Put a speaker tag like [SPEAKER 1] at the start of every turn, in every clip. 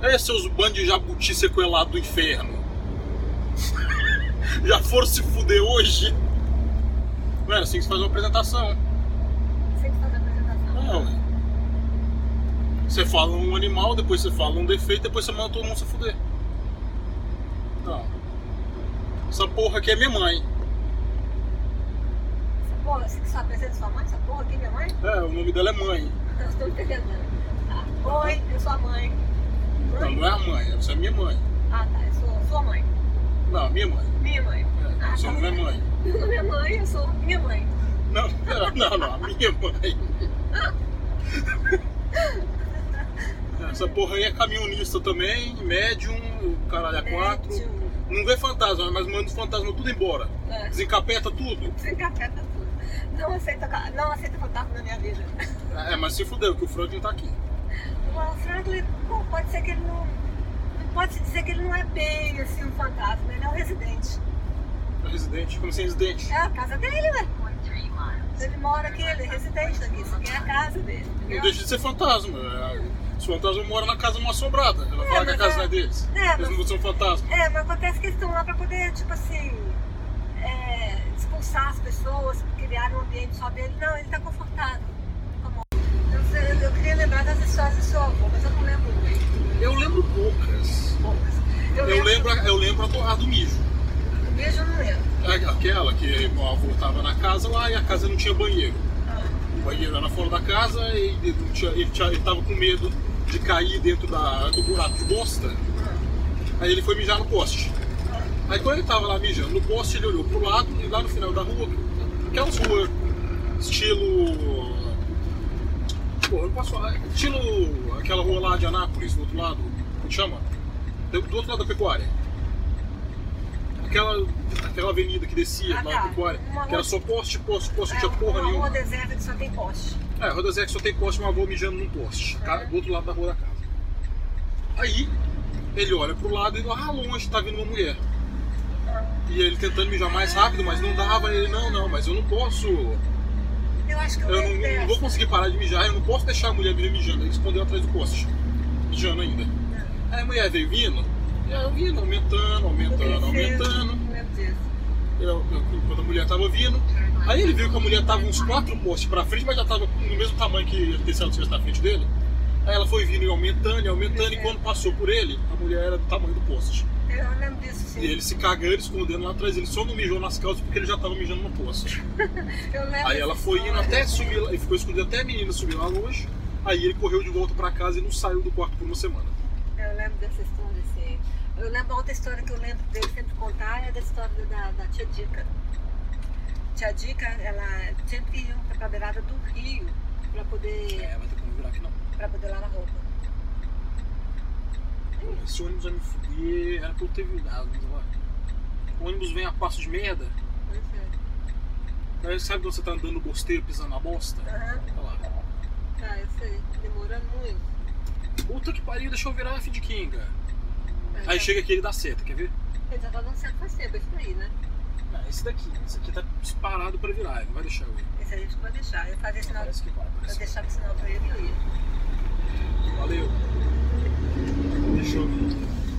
[SPEAKER 1] É, seus bandos de jabuti sequelado do inferno. Já foram se fuder hoje? Não era assim que se faz uma apresentação.
[SPEAKER 2] Sem fazer apresentação.
[SPEAKER 1] É, ué. Você fala um animal, depois você fala um defeito, depois você manda todo mundo se fuder. Não. Essa porra aqui é minha mãe.
[SPEAKER 2] Essa porra, você que só apresenta sua mãe? Essa porra aqui é minha mãe?
[SPEAKER 1] É, o nome dela é mãe.
[SPEAKER 2] Eu estou entendendo. Oi, eu sou a mãe.
[SPEAKER 1] Não,
[SPEAKER 2] Mãe?
[SPEAKER 1] não é a mãe, você é minha mãe.
[SPEAKER 2] Ah, tá, eu sou sua mãe.
[SPEAKER 1] Não, minha mãe.
[SPEAKER 2] Minha mãe.
[SPEAKER 1] É,
[SPEAKER 2] Ah,
[SPEAKER 1] seu
[SPEAKER 2] tá.
[SPEAKER 1] nome é mãe.
[SPEAKER 2] É mãe, eu sou minha mãe.
[SPEAKER 1] Não, não, não, a minha mãe. Essa porra aí é caminhonista também, médium, caralho, a quatro.
[SPEAKER 2] Médium.
[SPEAKER 1] Não vê fantasma, mas manda os fantasmas tudo embora.
[SPEAKER 2] É.
[SPEAKER 1] Desencapeta tudo.
[SPEAKER 2] Você encapeta tudo. Não aceita, não aceita fantasma na minha vida.
[SPEAKER 1] É, mas se fudeu, que o Franklin tá aqui.
[SPEAKER 2] O Franklin, bom, pode ser que ele não. Não pode se dizer que ele não é bem assim um fantasma, ele é um residente.
[SPEAKER 1] É residente, como sem residente.
[SPEAKER 2] É a casa dele, né? Ele mora aqui, ele é residente daqui, isso aqui é a casa dele.
[SPEAKER 1] Não
[SPEAKER 2] entendeu?
[SPEAKER 1] deixa de ser fantasma. É, Os fantasmas moram na casa mal assombrada. Ela
[SPEAKER 2] É,
[SPEAKER 1] fala que a casa
[SPEAKER 2] é-
[SPEAKER 1] não é deles.
[SPEAKER 2] é,
[SPEAKER 1] Eles
[SPEAKER 2] mas-
[SPEAKER 1] não são fantasmas.
[SPEAKER 2] É, mas acontece que eles estão lá pra poder, tipo assim, é, expulsar as pessoas, criar um ambiente só dele. Não, ele tá confortável. Tá bom. Eu, sei- eu queria lembrar das histórias do seu avô, mas eu não lembro muito.
[SPEAKER 1] Eu lembro poucas.
[SPEAKER 2] poucas.
[SPEAKER 1] Eu lembro, eu lembro a do, a do mijo.
[SPEAKER 2] O beijo eu não lembro.
[SPEAKER 1] É Aquela que meu avô tava na casa lá e a casa não tinha banheiro.
[SPEAKER 2] Ah,
[SPEAKER 1] O banheiro era fora da casa e ele, tinha, ele tava com medo de cair dentro da, do buraco de bosta. Aí ele foi mijar no poste. Aí quando ele tava lá mijando no poste, ele olhou pro lado e lá no final da rua, aquelas ruas estilo. Pô, eu posso falar. Estilo aquela rua lá de Anápolis, do outro lado, como chama? Do do outro lado da pecuária. Aquela, aquela avenida que descia
[SPEAKER 2] Ah,
[SPEAKER 1] lá
[SPEAKER 2] tá.
[SPEAKER 1] da pecuária,
[SPEAKER 2] Uma
[SPEAKER 1] que era só poste, poste, poste, não
[SPEAKER 2] é
[SPEAKER 1] tinha porra
[SPEAKER 2] uma
[SPEAKER 1] nenhuma.
[SPEAKER 2] rua deserta que só tem poste.
[SPEAKER 1] É, Rua Zé que só tem poste, uma avó mijando num poste, tá?
[SPEAKER 2] Uhum.
[SPEAKER 1] do outro lado da rua da casa. Aí, ele olha pro lado e lá longe tá vindo uma mulher. E ele tentando mijar mais rápido, mas não dava. Ele, não, não, mas eu não posso. Eu
[SPEAKER 2] Eu acho que eu,
[SPEAKER 1] não,
[SPEAKER 2] lembro
[SPEAKER 1] não vou conseguir parar de mijar, eu não posso deixar a mulher vir mijando. Ele escondeu atrás do poste, mijando ainda. Aí a mulher veio vindo, e aí eu vindo, aumentando, aumentando, aumentando.
[SPEAKER 2] Não.
[SPEAKER 1] Eu- eu- quando a mulher tava vindo. Aí ele viu que a mulher tava uns quatro postes pra frente, mas já tava no mesmo tamanho que ia ter se ela estivesse na frente dele. Aí ela foi vindo e aumentando e aumentando, e quando passou por ele, a mulher era do tamanho do poste.
[SPEAKER 2] Sim.
[SPEAKER 1] E ele se cagando, escondendo lá atrás, ele só não mijou nas calças porque ele já tava mijando no
[SPEAKER 2] lembro
[SPEAKER 1] Aí ela foi indo até subir lá, e ficou escondido até a menina subir lá longe. Aí ele correu de volta pra casa e não saiu do quarto por uma semana.
[SPEAKER 2] Eu lembro dessa história, sim. Eu lembro outra história que eu lembro dele sempre contar é da história da, da tia Dica. Tia Dica, ela sempre ia pra beirada do rio pra poder,
[SPEAKER 1] vai ter como virar aqui não.
[SPEAKER 2] pra poder lavar roupa.
[SPEAKER 1] Esse ônibus vai me fuder, era pra eu ter virado. mas. O ônibus vem a passo de merda.
[SPEAKER 2] Pois é.
[SPEAKER 1] Aí sabe quando você tá andando bosteiro, pisando na bosta?
[SPEAKER 2] Aham.
[SPEAKER 1] Olha lá.
[SPEAKER 2] Ah, eu sei. Demorando muito.
[SPEAKER 1] Puta que pariu, deixa eu virar F de Kinga.
[SPEAKER 2] Mas
[SPEAKER 1] Aí chega aqui ele dá seta, quer ver?
[SPEAKER 2] Ele já tá dando certo faz tempo, esse daí, né?
[SPEAKER 1] Ah, esse daqui. Esse aqui tá disparado pra virar, ele não vai deixar eu ir.
[SPEAKER 2] Esse aí a gente pode deixar. Eu fazia sinal,
[SPEAKER 1] Parece que vai, parece que
[SPEAKER 2] deixava o sinal pra ele e eu ia.
[SPEAKER 1] vai. Valeu. Eu.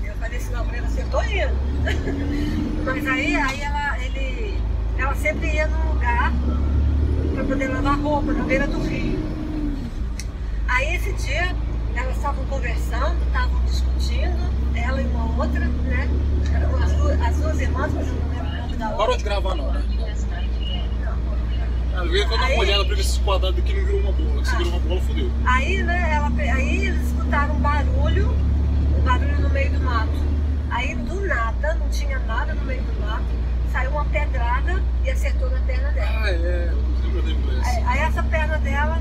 [SPEAKER 2] Eu fazia sinal pra ele assim, eu tô indo. Mas aí, aí ela, ele, ela sempre ia num lugar pra poder lavar roupa, na beira do rio. Aí esse dia, elas estavam conversando, estavam discutindo, ela e uma outra, né? Eram As duas, as duas irmãs, mas eu não lembro o nome da outra.
[SPEAKER 1] Parou de gravar não, né? Ela veio que eu dar uma
[SPEAKER 2] Aí-
[SPEAKER 1] olhada pra ver se esse quadrado aqui não virou uma bola. Se virou uma bola, fodeu.
[SPEAKER 2] Aí, né, ela, escutaram um barulho, um barulho no meio do mato. Aí, do nada, não tinha nada no meio do mato, saiu uma pedrada e acertou na perna dela.
[SPEAKER 1] Ah, é.
[SPEAKER 2] Aí, aí essa perna dela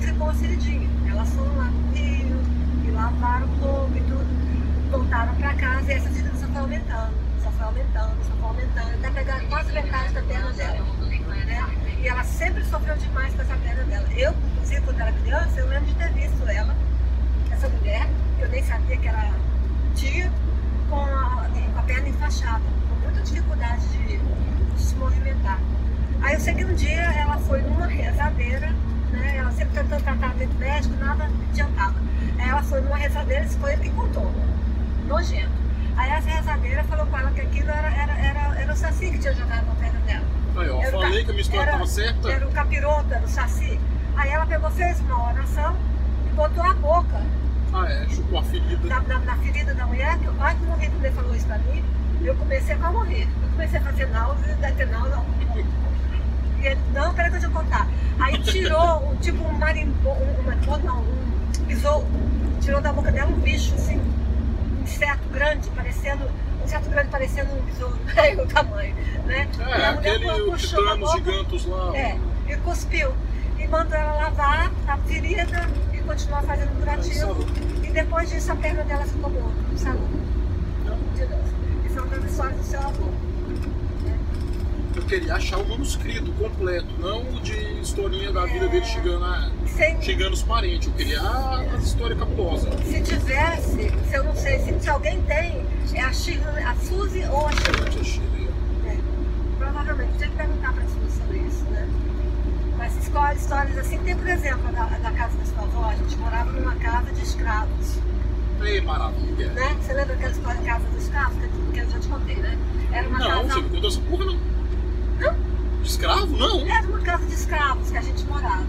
[SPEAKER 2] ficou feridinha. Elas foram lá no rio e lavaram o corpo e tudo. Voltaram pra casa e essa ferida só foi aumentando, só foi aumentando, só foi aumentando, até pegar quase metade da perna dela. né? E ela sempre sofreu demais com essa perna dela. Eu, inclusive, quando era criança, eu lembro de ter visto ela, essa mulher, que eu nem sabia que era tia, com a, a perna enfaixada, com muita dificuldade de, de se movimentar. Aí eu sei que um dia ela foi numa rezadeira, né? Ela sempre tentando tratamento médico, nada adiantava. Aí ela foi numa reza- rezadeira, isso foi que contou. Nojento. Aí essa rezadeira falou com ela que aquilo era, era, era, era o Saci que tinha jogado na perna dela.
[SPEAKER 1] Aí, ó,
[SPEAKER 2] Era
[SPEAKER 1] falei que a minha história
[SPEAKER 2] era-
[SPEAKER 1] tava certa.
[SPEAKER 2] Era o capiroto, era o Saci. Aí ela pegou, fez uma oração e botou a boca
[SPEAKER 1] Ah, é, chupou a ferida.
[SPEAKER 2] na, na, na ferida da mulher, que eu quase morri quando ele falou isso pra mim. Eu comecei a morrer. Eu comecei a fazer náusea, ter náusea. E ele, não, peraí que eu contar. Aí tirou, um, tipo um marimbo, um, não, um besouro. Tirou da boca dela um bicho, assim, um inseto grande, parecendo, um inseto grande parecendo um besouro, aí o tamanho, né?
[SPEAKER 1] É,
[SPEAKER 2] E a mulher
[SPEAKER 1] aquele
[SPEAKER 2] puxou a boca,
[SPEAKER 1] gigantos lá.
[SPEAKER 2] É, e cuspiu. E mandou ela lavar a ferida continuar fazendo curativo. E depois disso a perna dela ficou boa, saúde. De novo. E são das histórias do seu avô.
[SPEAKER 1] Eu queria achar o manuscrito completo, não o de historinha da vida dele chegando, a,
[SPEAKER 2] Sem,
[SPEAKER 1] chegando os parentes. Eu queria a, história cabulosa.
[SPEAKER 2] se tivesse, se eu não sei, se, se alguém tem, é a, Shirley, a Suzy ou a Shirley. É, provavelmente, tinha que perguntar para a Suzy sobre isso, né? Mas escolhe histórias assim, tem por exemplo, da, da casa da sua avó, a gente morava numa casa de escravos.
[SPEAKER 1] Ei, maravilha.
[SPEAKER 2] né? Você lembra aquela história da casa dos escravos que, que eu já te contei, né? Era uma
[SPEAKER 1] Não,
[SPEAKER 2] casa.
[SPEAKER 1] você me contou essa porra, não?
[SPEAKER 2] Não?
[SPEAKER 1] De escravo? Não.
[SPEAKER 2] Era uma casa de escravos que a gente morava.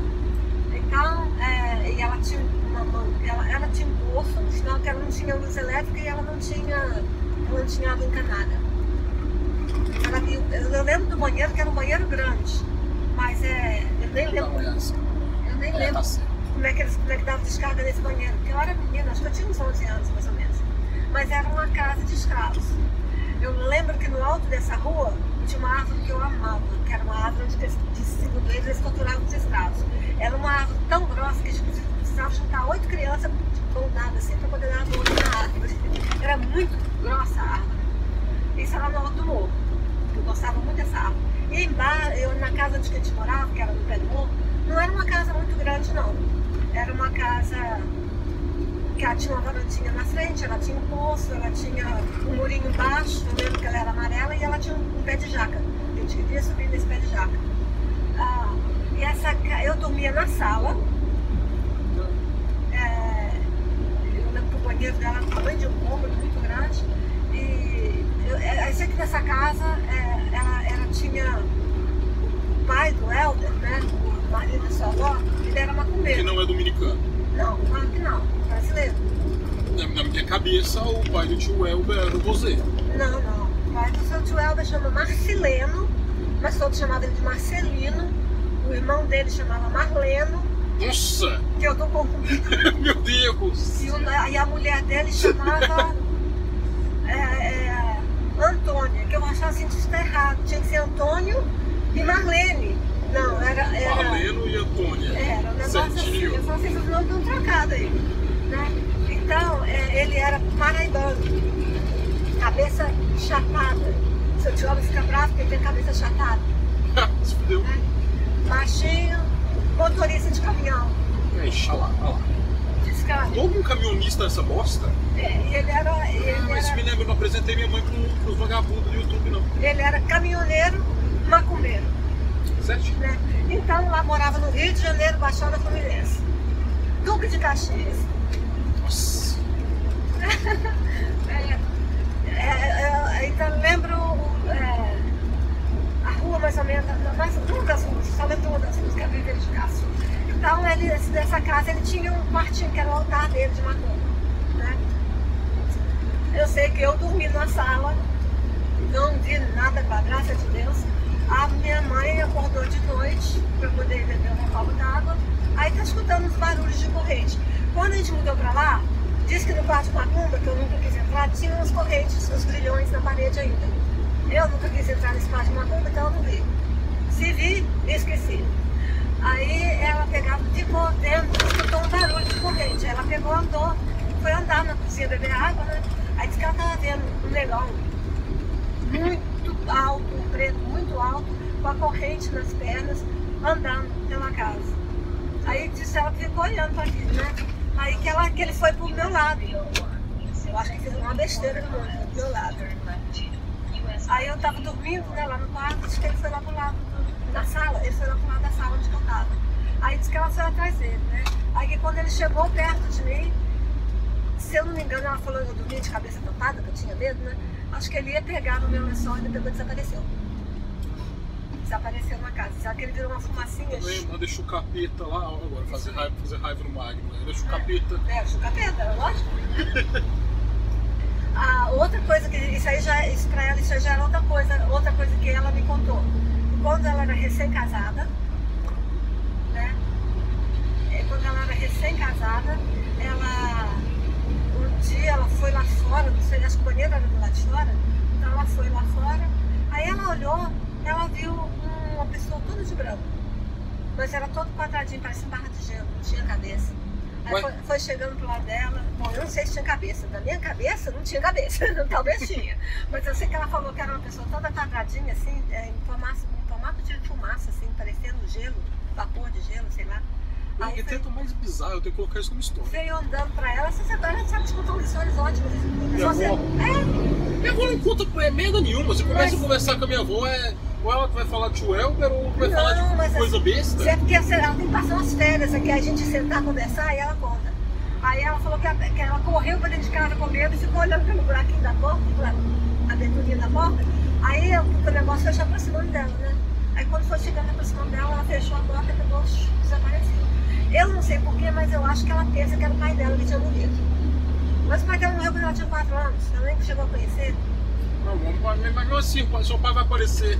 [SPEAKER 2] Então, é, e ela tinha uma mão, ela, ela tinha um poço, senão que ela não tinha luz elétrica e ela não tinha, ela não tinha água encanada. Ela, eu, eu lembro do banheiro que era um banheiro grande, mas é, eu nem lembro, eu nem lembro
[SPEAKER 1] tá certo.
[SPEAKER 2] como é que eles como é que dava descarga nesse banheiro, porque eu era menina, acho que eu tinha uns 11 anos mais ou menos. Mas era uma casa de escravos. Eu lembro que no alto dessa rua tinha uma árvore que eu amava, que era uma árvore onde, de segundo eles, eles torturavam os escravos. Era uma árvore tão grossa que a gente precisava juntar oito crianças com nada assim para poder dar a volta na árvore. Era muito grossa a árvore. Isso era no alto do morro. Eu gostava muito dessa árvore. E embaixo, eu, na casa onde a gente morava, que era no pé do morro, não era uma casa muito grande, não. Era uma casa que ela tinha uma varandinha na frente, ela tinha um poço, ela tinha um murinho baixo, eu lembro que ela era amarela, e ela tinha um, pé de jaca. A gente vivia subindo esse pé de jaca. Ah, e essa, eu dormia na sala. É, eu lembro que o banheiro dela era tamanho de um cômodo muito grande. Eu, eu sei que nessa casa é, ela, ela tinha o pai do Helder, né? O marido da sua avó, ele era
[SPEAKER 1] Que
[SPEAKER 2] macumbeiro.
[SPEAKER 1] não é dominicano.
[SPEAKER 2] Não, claro que não, brasileiro.
[SPEAKER 1] Na, na minha cabeça, o pai do tio Elber era Rosé.
[SPEAKER 2] Não, não. O pai do seu tio Helder chama Marceleno, mas todos chamavam ele de Marcelino. O irmão dele chamava Marleno,
[SPEAKER 1] Nossa!
[SPEAKER 2] que eu tô confundindo.
[SPEAKER 1] Meu Deus!
[SPEAKER 2] E, o- e a mulher dele chamava é, é, Achava assim, isso tá errado. Tinha que ser Antônio e Marlene. Não, era. era
[SPEAKER 1] Marleno e Antônia.
[SPEAKER 2] Era, um negócio assim.
[SPEAKER 1] Certinho.
[SPEAKER 2] Eu falei assim, os nomes estão trocados aí. Né? Então, é, ele era paraibano, cabeça chapada. Seu Alves fica bravo porque ele tem cabeça chatada.
[SPEAKER 1] Se fudeu.
[SPEAKER 2] Né? Baixinho, motorista de caminhão.
[SPEAKER 1] Ixi, olha lá, olha lá.
[SPEAKER 2] Descarga.
[SPEAKER 1] Todo um caminhonista nessa bosta?
[SPEAKER 2] É, e ele era. Ele
[SPEAKER 1] Ah, mas
[SPEAKER 2] era
[SPEAKER 1] me lembra, eu não apresentei minha mãe pro, pros vagabundos do YouTube, não.
[SPEAKER 2] Ele era caminhoneiro, macumbeiro.
[SPEAKER 1] Certinho?
[SPEAKER 2] Né? Então lá morava no Rio de Janeiro, Baixada Fluminense. Duque de Caxias.
[SPEAKER 1] Nossa.
[SPEAKER 2] É, é, é, então lembro é, a rua mais ou menos, mas uma das ruas, só lembro uma das ruas, que é a de Castro. Então ele, dessa casa ele tinha um quartinho que era o altar dele de macumba. Né? Eu sei que eu dormi na sala, não vi nada com a graça de Deus. A minha mãe acordou de noite para poder beber um copo d'água. Aí tá escutando os barulhos de corrente. Quando a gente mudou para lá, disse que no quarto de macumba, que eu nunca quis entrar, tinha uns correntes, uns grilhões na parede ainda. Eu nunca quis entrar nesse quarto de macumba, então eu não vi. Se vi, esqueci. Aí ela pegava, ficou vendo, escutou um barulho de corrente. Ela pegou, andou, foi andar na cozinha beber água, né? Aí disse que ela estava vendo um negão muito alto, um preto muito alto, com a corrente nas pernas, andando pela casa. Aí disse ela ficou olhando para aquilo, né? Aí que, ela, que ele foi pro meu lado. Eu acho que fez uma besteira do meu lado. Aí eu tava dormindo né, lá no quarto, disse que ele foi lá pro lado do- da sala, ele foi lá pro lado da sala onde eu tava. Aí disse que ela foi atrás dele, né? Aí que quando ele chegou perto de mim, se eu não me engano, ela falou que eu dormia de cabeça tapada, que eu tinha medo, né? Acho que ele ia pegar no meu lençol e ele pegou e desapareceu. Desapareceu na casa. Só que ele virou uma fumacinha.
[SPEAKER 1] Também deixou o capeta lá, agora, fazer raiva, fazer raiva no Magno, né? Deixa o capeta.
[SPEAKER 2] É, deixa o capeta, lógico. A outra coisa que isso aí já isso para ela isso já era outra coisa, outra coisa que ela me contou. Quando ela era recém-casada, né? É, quando ela era recém-casada, ela um dia ela foi lá fora, não sei, acho que o banheiro era do lado de fora, então ela foi lá fora, aí ela olhou, ela viu uma pessoa toda de branco, mas era todo quadradinho, parecia barra de gelo, não tinha cabeça. Aí foi, foi, chegando pro lado dela. Bom, eu não sei se tinha cabeça. Na minha cabeça não tinha cabeça. Talvez tinha. Mas eu sei que ela falou que era uma pessoa toda quadradinha, assim, é, em, em formato de fumaça, assim, parecendo gelo, vapor de gelo, sei lá.
[SPEAKER 1] Aí foi... tenta mais bizarro, eu tenho que colocar isso como história.
[SPEAKER 2] Veio andando pra ela, você agora sabe que contam lições ótimas. Minha
[SPEAKER 1] você... avó. É. Minha avó não conta merda nenhuma. Você começa mas... a conversar com a minha avó, é ou ela vai falar de Welber ou vai não, falar de coisa besta?
[SPEAKER 2] É porque ela tem que passar umas férias aqui, a gente sentar, conversar e ela conta. Aí ela falou que, a, que ela correu para dentro de casa com medo e ficou olhando pelo buraquinho da porta, a aberturinha da porta. Aí o negócio foi se aproximando dela, né? Quando foi chegando aproximando dela, ela fechou a porta e pegou, desapareceu. Eu não sei porquê, mas eu acho que ela pensa que era o pai dela que tinha morrido. Mas o pai dela morreu quando ela tinha 4 anos, ela nem chegou a conhecer.
[SPEAKER 1] Não, mas assim, seu pai vai aparecer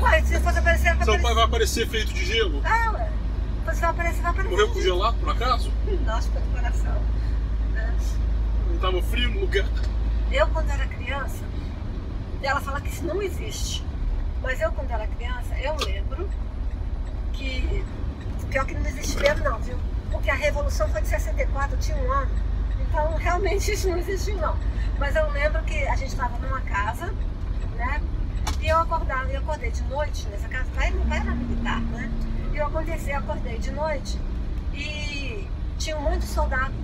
[SPEAKER 2] Ué, se fosse aparecer, vai
[SPEAKER 1] Seu pai vai aparecer feito de gelo?
[SPEAKER 2] Ah, ué. Se vai aparecer, vai aparecer.
[SPEAKER 1] Morreu congelado, por acaso?
[SPEAKER 2] Nossa, do coração.
[SPEAKER 1] Não tava frio no lugar?
[SPEAKER 2] Eu, quando era criança, ela fala que isso não existe. Mas eu, quando era criança, eu lembro que. Pior que não existe mesmo, não, viu? Porque a Revolução foi de 64, eu tinha um ano. Então, realmente, isso não existiu, não. Mas eu lembro que a gente estava numa casa, né? E eu acordava, eu acordei de noite nessa casa, pai, meu pai era militar, né? E eu aconteci, acordei de noite e tinha um monte de soldado.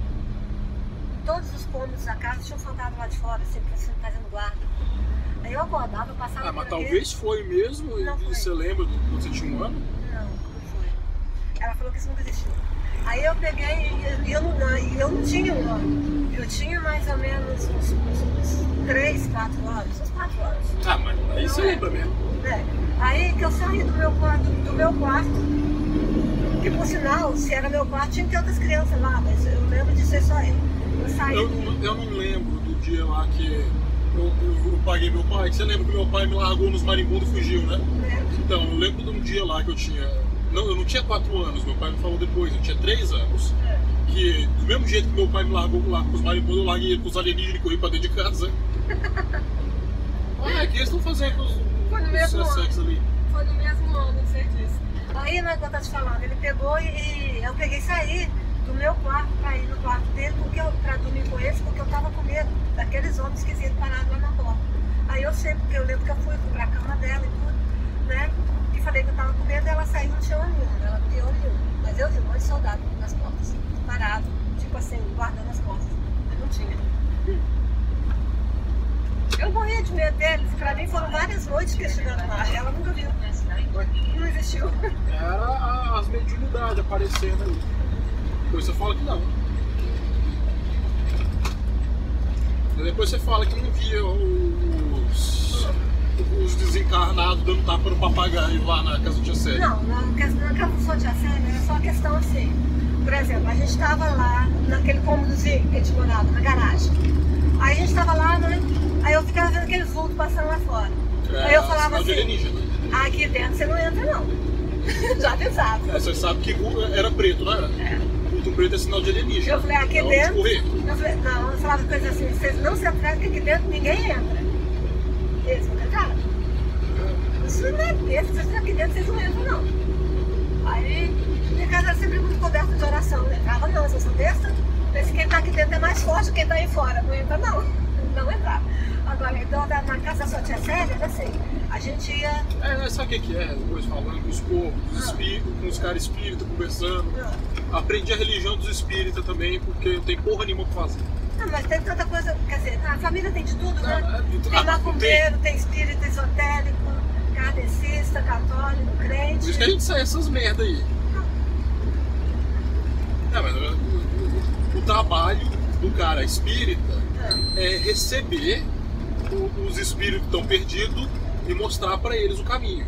[SPEAKER 2] Todos os cômodos da casa tinham soldado lá de fora, sempre assim, fazendo guarda. Aí eu acordava, eu passava.
[SPEAKER 1] Ah, mas talvez foi mesmo, não foi. você lembra quando você tinha um ano?
[SPEAKER 2] Não, não foi. Ela falou que isso nunca existiu. Aí eu peguei e eu, não, eu não tinha um ano. Eu tinha mais ou menos uns, uns, uns 3, 4 anos, uns 4 anos.
[SPEAKER 1] Ah, mas aí você lembra mesmo.
[SPEAKER 2] É. Aí que eu saí do meu quarto, do meu quarto, que por sinal, se era meu quarto, tinha que ter outras crianças lá, mas eu lembro de ser só eu. Eu.
[SPEAKER 1] Eu, não lembro do dia lá que eu, eu, eu, paguei meu pai. Você lembra que meu pai me largou nos marimbondos e fugiu, né?
[SPEAKER 2] É.
[SPEAKER 1] Então, eu lembro de um dia lá que eu tinha não, eu não tinha 4 anos, meu pai me falou depois, eu tinha 3 anos. É. Que do mesmo jeito que meu pai me largou lá com os marimbondos, eu larguei ele com os alienígenas e corri pra dentro de casa. ah, é que eles estão fazendo os,
[SPEAKER 2] Foi no mesmo ano. ali. Foi no mesmo ano, não sei disso. Aí, né, quando eu tô te falando, ele pegou e eu peguei e saí do meu quarto pra ir no quarto dele, porque eu, pra dormir com eles, porque eu tava com medo daqueles homens esquisitos parados lá na porta. Aí eu sei, porque eu lembro que eu fui, fui pra cama dela e tudo, né? falei que eu tava com medo, ela saiu não tinha nenhum, ela não tinha nenhum. Mas eu vi um monte de soldado nas portas, parado, tipo assim, guardando as portas. Mas não tinha. Eu morria de medo deles, pra mim foram várias noites que questionando lá, ela nunca viu. Não existiu.
[SPEAKER 1] Era as mediunidades aparecendo aí. Depois você fala que não. Depois você fala que não via os os desencarnados dando tapa no papagaio lá na casa do Tia Célia?
[SPEAKER 2] Não, na, casa do Tia Célia era só uma questão assim. Por exemplo, a gente estava lá naquele cômodozinho que a gente morava, na garagem. Aí a gente estava lá, né? Aí eu ficava vendo aqueles vultos passando lá fora. É, aí eu falava assim, aqui dentro você não entra não. Já avisava.
[SPEAKER 1] É, você sabe que era preto, não era? É. Vulto preto é sinal de alienígena.
[SPEAKER 2] Eu falei, aqui dentro. Eu falei, não, eu falava coisa assim, vocês não se atrasem que aqui dentro ninguém entra. Eles vão entrar. Isso não é besta, vocês estão aqui dentro, vocês não entram não. Aí, minha casa era sempre muito coberta de oração, não entrava não, vocês são besta. Que quem está aqui dentro é mais forte que quem está aí fora. Não entra não. Não entrava. Agora, então, na casa só tinha séria, era assim. A gente ia.
[SPEAKER 1] É, sabe o que é? Depois falando com os povos, ah. espíritos, com os caras espíritas conversando. Ah. Aprendi a religião dos espíritas também, porque não tem porra nenhuma pra fazer.
[SPEAKER 2] Não, mas tem tanta coisa, quer dizer, a família tem de tudo, né? É, tem macumbeiro, tem espírito esotérico, kardecista, católico, crente.
[SPEAKER 1] Por isso que a gente sai essas merda aí. É, mas o, o, o trabalho do cara espírita
[SPEAKER 2] Ah,
[SPEAKER 1] é receber os espíritos que estão perdidos e mostrar pra eles o caminho.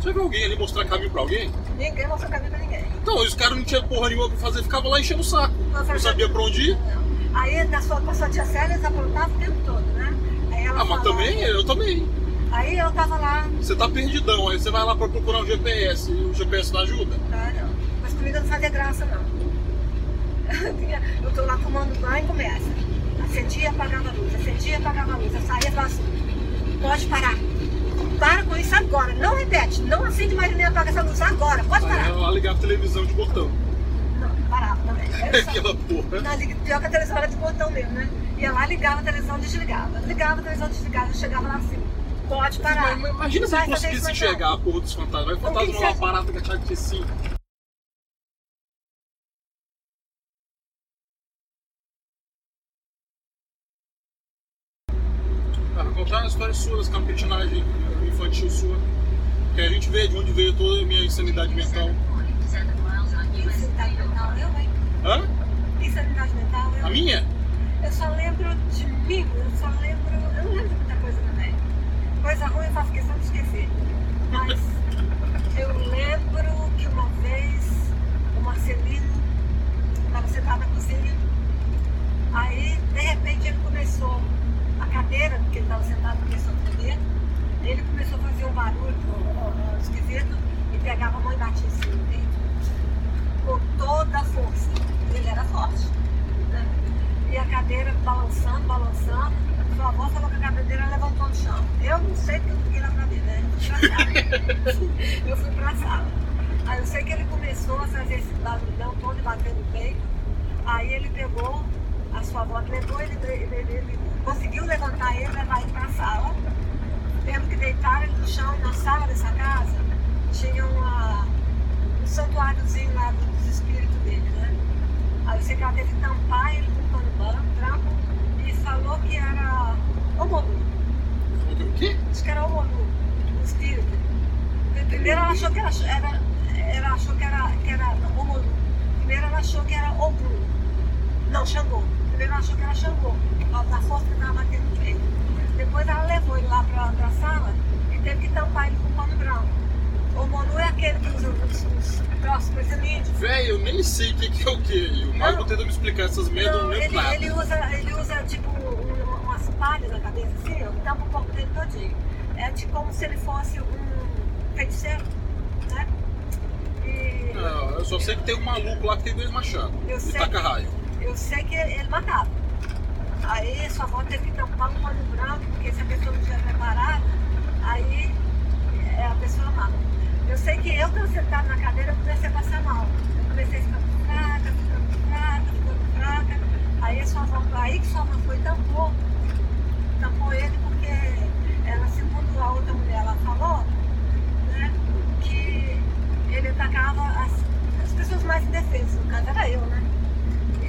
[SPEAKER 1] Você viu alguém ali mostrar caminho pra alguém?
[SPEAKER 2] Ninguém mostrou caminho pra ninguém.
[SPEAKER 1] Então, os caras não tinham porra nenhuma pra fazer, ficava lá enchendo o saco.
[SPEAKER 2] Não
[SPEAKER 1] Não sabia pra onde ir.
[SPEAKER 2] Não. Aí na sua, com a sua tia Célia eles aprontavam o tempo todo, né? Aí ela
[SPEAKER 1] Ah, mas
[SPEAKER 2] falava-
[SPEAKER 1] também, eu também.
[SPEAKER 2] Aí eu tava lá,
[SPEAKER 1] Você tá perdidão, aí você vai lá pra procurar um GPS e o GPS não ajuda.
[SPEAKER 2] ah, não. Mas comigo não fazia graça, não. Eu tô lá tomando banho e começa. Acendia e apagava a luz, acendia e apagava a luz. Eu saía e falava assim, pode parar. Para com isso agora. Não repete. Não acende mais nem apaga essa luz agora. Pode parar.
[SPEAKER 1] ela ligava a televisão de botão.
[SPEAKER 2] Não, parava também. Eu só-
[SPEAKER 1] Aquela porra.
[SPEAKER 2] Liga- pior que a televisão era de botão mesmo, né? Ia lá, ligava a televisão, desligava. Ligava a televisão, desligava. Eu chegava lá assim, pode parar.
[SPEAKER 1] Mas- Imagina se
[SPEAKER 2] fazer
[SPEAKER 1] conseguisse
[SPEAKER 2] não.
[SPEAKER 1] enxergar a porra dos fantasmas. Vai
[SPEAKER 2] Não,
[SPEAKER 1] fantasma numa
[SPEAKER 2] você-
[SPEAKER 1] parada que achava que tinha cinco. Ah, vou contar uma história sua, das campetinagens infantil sua. Que a gente vê de onde veio toda a minha insanidade mental.
[SPEAKER 2] Eu, hein?
[SPEAKER 1] Hã?
[SPEAKER 2] Insanidade mental.
[SPEAKER 1] A minha?
[SPEAKER 2] Eu só lembro de mim, eu só lembro. Eu não lembro de muita coisa também. Coisa ruim eu faço questão de esquecer. Mas eu lembro que uma vez o Marcelino estava sentado na cozinha. Aí, de repente, ele começou, a cadeira que ele estava sentado começou a tremer. Ele começou a fazer um barulho esquisito e pegava a mão e batia assim no peito. Com toda a força. Ele era forte. Né? E a cadeira balançando, balançando. Sua avó falou que a cadeira levantou no chão. Eu não sei porque eu fiquei lá pra ver, né? Eu fui pra sala. Aí eu sei que ele começou a fazer esse barulhão todo e bater no peito. Aí ele pegou, a sua avó levou, ele, ele, ele- ele conseguiu levantar ele, levar ele pra sala. Tendo que deitar ele no chão na sala dessa casa tinha uma, um santuáriozinho lá dos espíritos dele, né? Aí que ela teve que tampar ele com um pano branco, e falou que era homolu.
[SPEAKER 1] O quê?
[SPEAKER 2] Acho que era homolu, o espírito. Primeiro ela achou que era, era, ela achou que era, que era homolu. Primeiro ela achou que era Ogum. Não, Xangô. Primeiro ela achou que por causa da força que estava batendo no peito. Depois ela levou ele lá pra, pra sala e teve que tampar ele com um pano branco. O Monu é aquele que usa os, os troços parecendo índio.
[SPEAKER 1] Véi, eu nem sei o que, que é o que. O Marco tenta me explicar essas merdas, eu Não, lembro
[SPEAKER 2] ele,
[SPEAKER 1] nada.
[SPEAKER 2] ele usa, ele usa tipo um- umas palhas na cabeça assim, ó, tampa o corpo dele todinho. É tipo como se ele fosse um feiticeiro, né? E
[SPEAKER 1] Não, eu só sei que tem um maluco lá que tem dois machados.
[SPEAKER 2] Eu
[SPEAKER 1] E
[SPEAKER 2] sei.
[SPEAKER 1] taca raio.
[SPEAKER 2] Eu sei que ele, matava. Aí sua avó teve que tampar um pano branco, porque se a pessoa não estiver preparada, aí é, a pessoa mata. Eu sei que eu estava sentada na cadeira, eu comecei a passar mal. Eu comecei a ficar fraca, ficando fraca, ficando fraca. Aí sua avó, aí que sua avó foi tampou, tampou ele porque ela, segundo a outra mulher, ela falou, né, que ele atacava as, as pessoas mais indefesas, no caso era eu, né?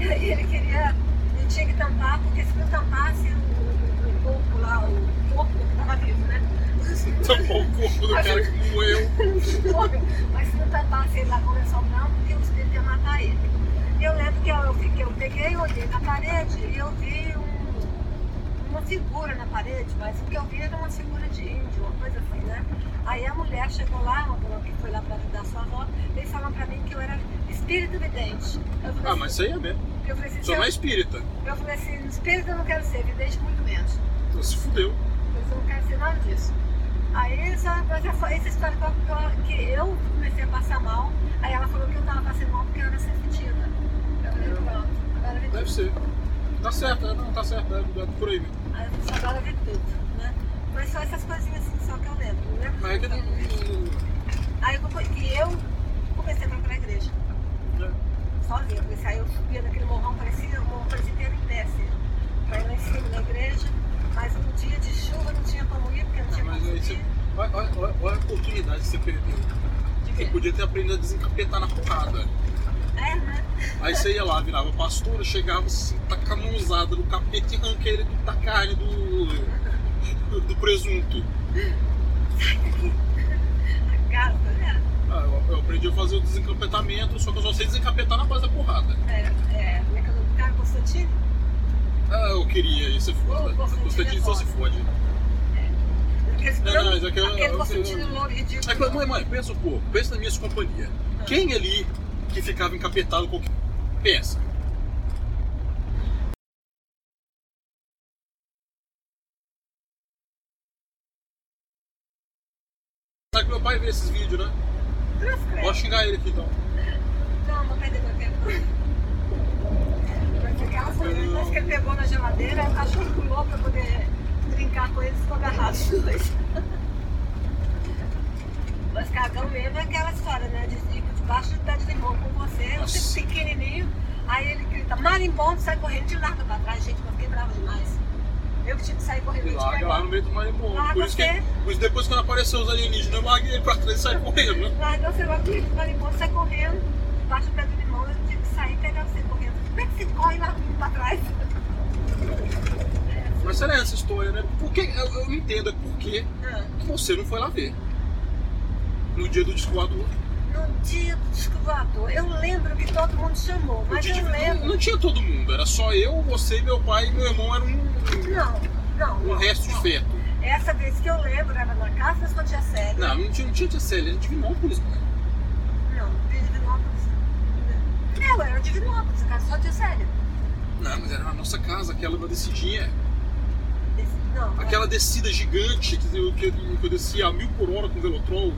[SPEAKER 2] E aí ele queria, ele tinha que tampar, porque se não tampasse o, o, corpo lá, o corpo que estava vivo, né?
[SPEAKER 1] Tampou o corpo do cara que morreu.
[SPEAKER 2] Mas se não tampasse ele lá com o lençol branco, porque o espírito ia matar ele. E eu lembro que eu, eu, fiquei, eu peguei, olhei na parede e eu vi um- uma figura na parede, mas o que eu vi era uma figura de índio, uma coisa assim, né? Aí a mulher chegou lá, uma mulher que foi lá para ajudar sua avó, veio falar pra mim que eu era espírito vidente. Falei
[SPEAKER 1] Ah, mas isso aí é mesmo.
[SPEAKER 2] Assim, eu falei assim,
[SPEAKER 1] Só não é espírita.
[SPEAKER 2] eu falei assim, espírito eu não quero ser, vidente muito menos.
[SPEAKER 1] Então se fudeu.
[SPEAKER 2] Mas eu não quero ser nada disso. Aí só, mas essa história que eu, que comecei a passar mal. Aí ela falou que eu tava passando mal porque eu era sensitiva. Eu falei, pronto, agora vi
[SPEAKER 1] Deve
[SPEAKER 2] tudo.
[SPEAKER 1] ser. Tá certo, é, não, tá certo, é, é por aí mesmo.
[SPEAKER 2] Aí eu disse, agora vi tudo, né? Mas só essas coisinhas assim, só que eu lembro. Não lembro
[SPEAKER 1] Mas é que não.
[SPEAKER 2] Aí eu, e eu comecei a procurar a igreja,
[SPEAKER 1] não-
[SPEAKER 2] sozinha. Porque aí eu subia naquele morrão, parecia, o morrão parecia inteiro em pé, assim. Pra ir lá em cima na igreja. Mas um dia de chuva não tinha como ir, porque não tinha
[SPEAKER 1] Mas
[SPEAKER 2] como subir.
[SPEAKER 1] Olha, olha, olha- olha a oportunidade que você perdeu.
[SPEAKER 2] De
[SPEAKER 1] Você podia ter aprendido a desencapetar na porrada.
[SPEAKER 2] É, né?
[SPEAKER 1] Aí você ia lá, virava pastora, chegava assim, taca a mãozada no capeta e arranca ele da carne do, do, do presunto.
[SPEAKER 2] A casa, né?
[SPEAKER 1] Ah, eu, eu aprendi a fazer o desencapetamento, só que eu só sei desencapetar na base da porrada.
[SPEAKER 2] É, é. Constantine?
[SPEAKER 1] Ah, eu queria, isso é foda.
[SPEAKER 2] Constantino
[SPEAKER 1] Constantino
[SPEAKER 2] é
[SPEAKER 1] só se fode.
[SPEAKER 2] Aquele,
[SPEAKER 1] Não, não, isso aqui eu-
[SPEAKER 2] aquele
[SPEAKER 1] eu-
[SPEAKER 2] Constantine
[SPEAKER 1] eu-
[SPEAKER 2] louro ridículo.
[SPEAKER 1] Aí, mãe, mãe, pensa um pouco, pensa na minha companhia.
[SPEAKER 2] Ah.
[SPEAKER 1] Quem ali que ficava encapetado com. Pensa. Sabe que meu pai vê esses vídeos, né? Pode xingar ele aqui então.
[SPEAKER 2] Não, vou perder meu tempo. Mas aquela coisas que ele pegou na geladeira, o cachorro pulou pra poder brincar com eles e ficou agarrado os dois. Mas cagão mesmo é aquela história, né? De debaixo do pé de limão com você, você pequenininho, aí ele grita, marimbondo, sai correndo de larga pra trás, gente, eu fiquei brava demais. Eu que tive que sair correndo
[SPEAKER 1] E larga lá no meio do marimbondo.
[SPEAKER 2] Larga
[SPEAKER 1] Por isso que por isso depois quando apareceu os alienígenas, eu larguei ele pra trás e saí correndo. né?
[SPEAKER 2] Larga você vai correr de marimbondo, sai correndo, debaixo do pé do limão, eu tive que sair e pegar você correndo. Como é que você corre lá pra trás?
[SPEAKER 1] Mas será essa história, né? Por que, eu, eu não entendo é por que
[SPEAKER 2] Ah.
[SPEAKER 1] você não foi lá ver. No dia do disco voador.
[SPEAKER 2] No dia do disco voador, eu lembro que todo mundo chamou,
[SPEAKER 1] No
[SPEAKER 2] mas eu
[SPEAKER 1] de-
[SPEAKER 2] lembro.
[SPEAKER 1] não, não tinha todo mundo, era só eu, você, meu pai e meu irmão era um,
[SPEAKER 2] não.
[SPEAKER 1] Um
[SPEAKER 2] não,
[SPEAKER 1] resto de
[SPEAKER 2] não.
[SPEAKER 1] feto.
[SPEAKER 2] Essa vez que eu lembro era na casa da sua tia Célia.
[SPEAKER 1] Não, não tinha, não tinha tia Célia, era de Divinópolis, mano.
[SPEAKER 2] Não, Divinópolis. Eu era de Divinópolis, a casa da sua tia Célia.
[SPEAKER 1] Não, mas era na nossa casa, aquela na descidinha.
[SPEAKER 2] Desse- Não,
[SPEAKER 1] Aquela descida gigante que eu, que, eu- descia a mil por hora com o Velotrol.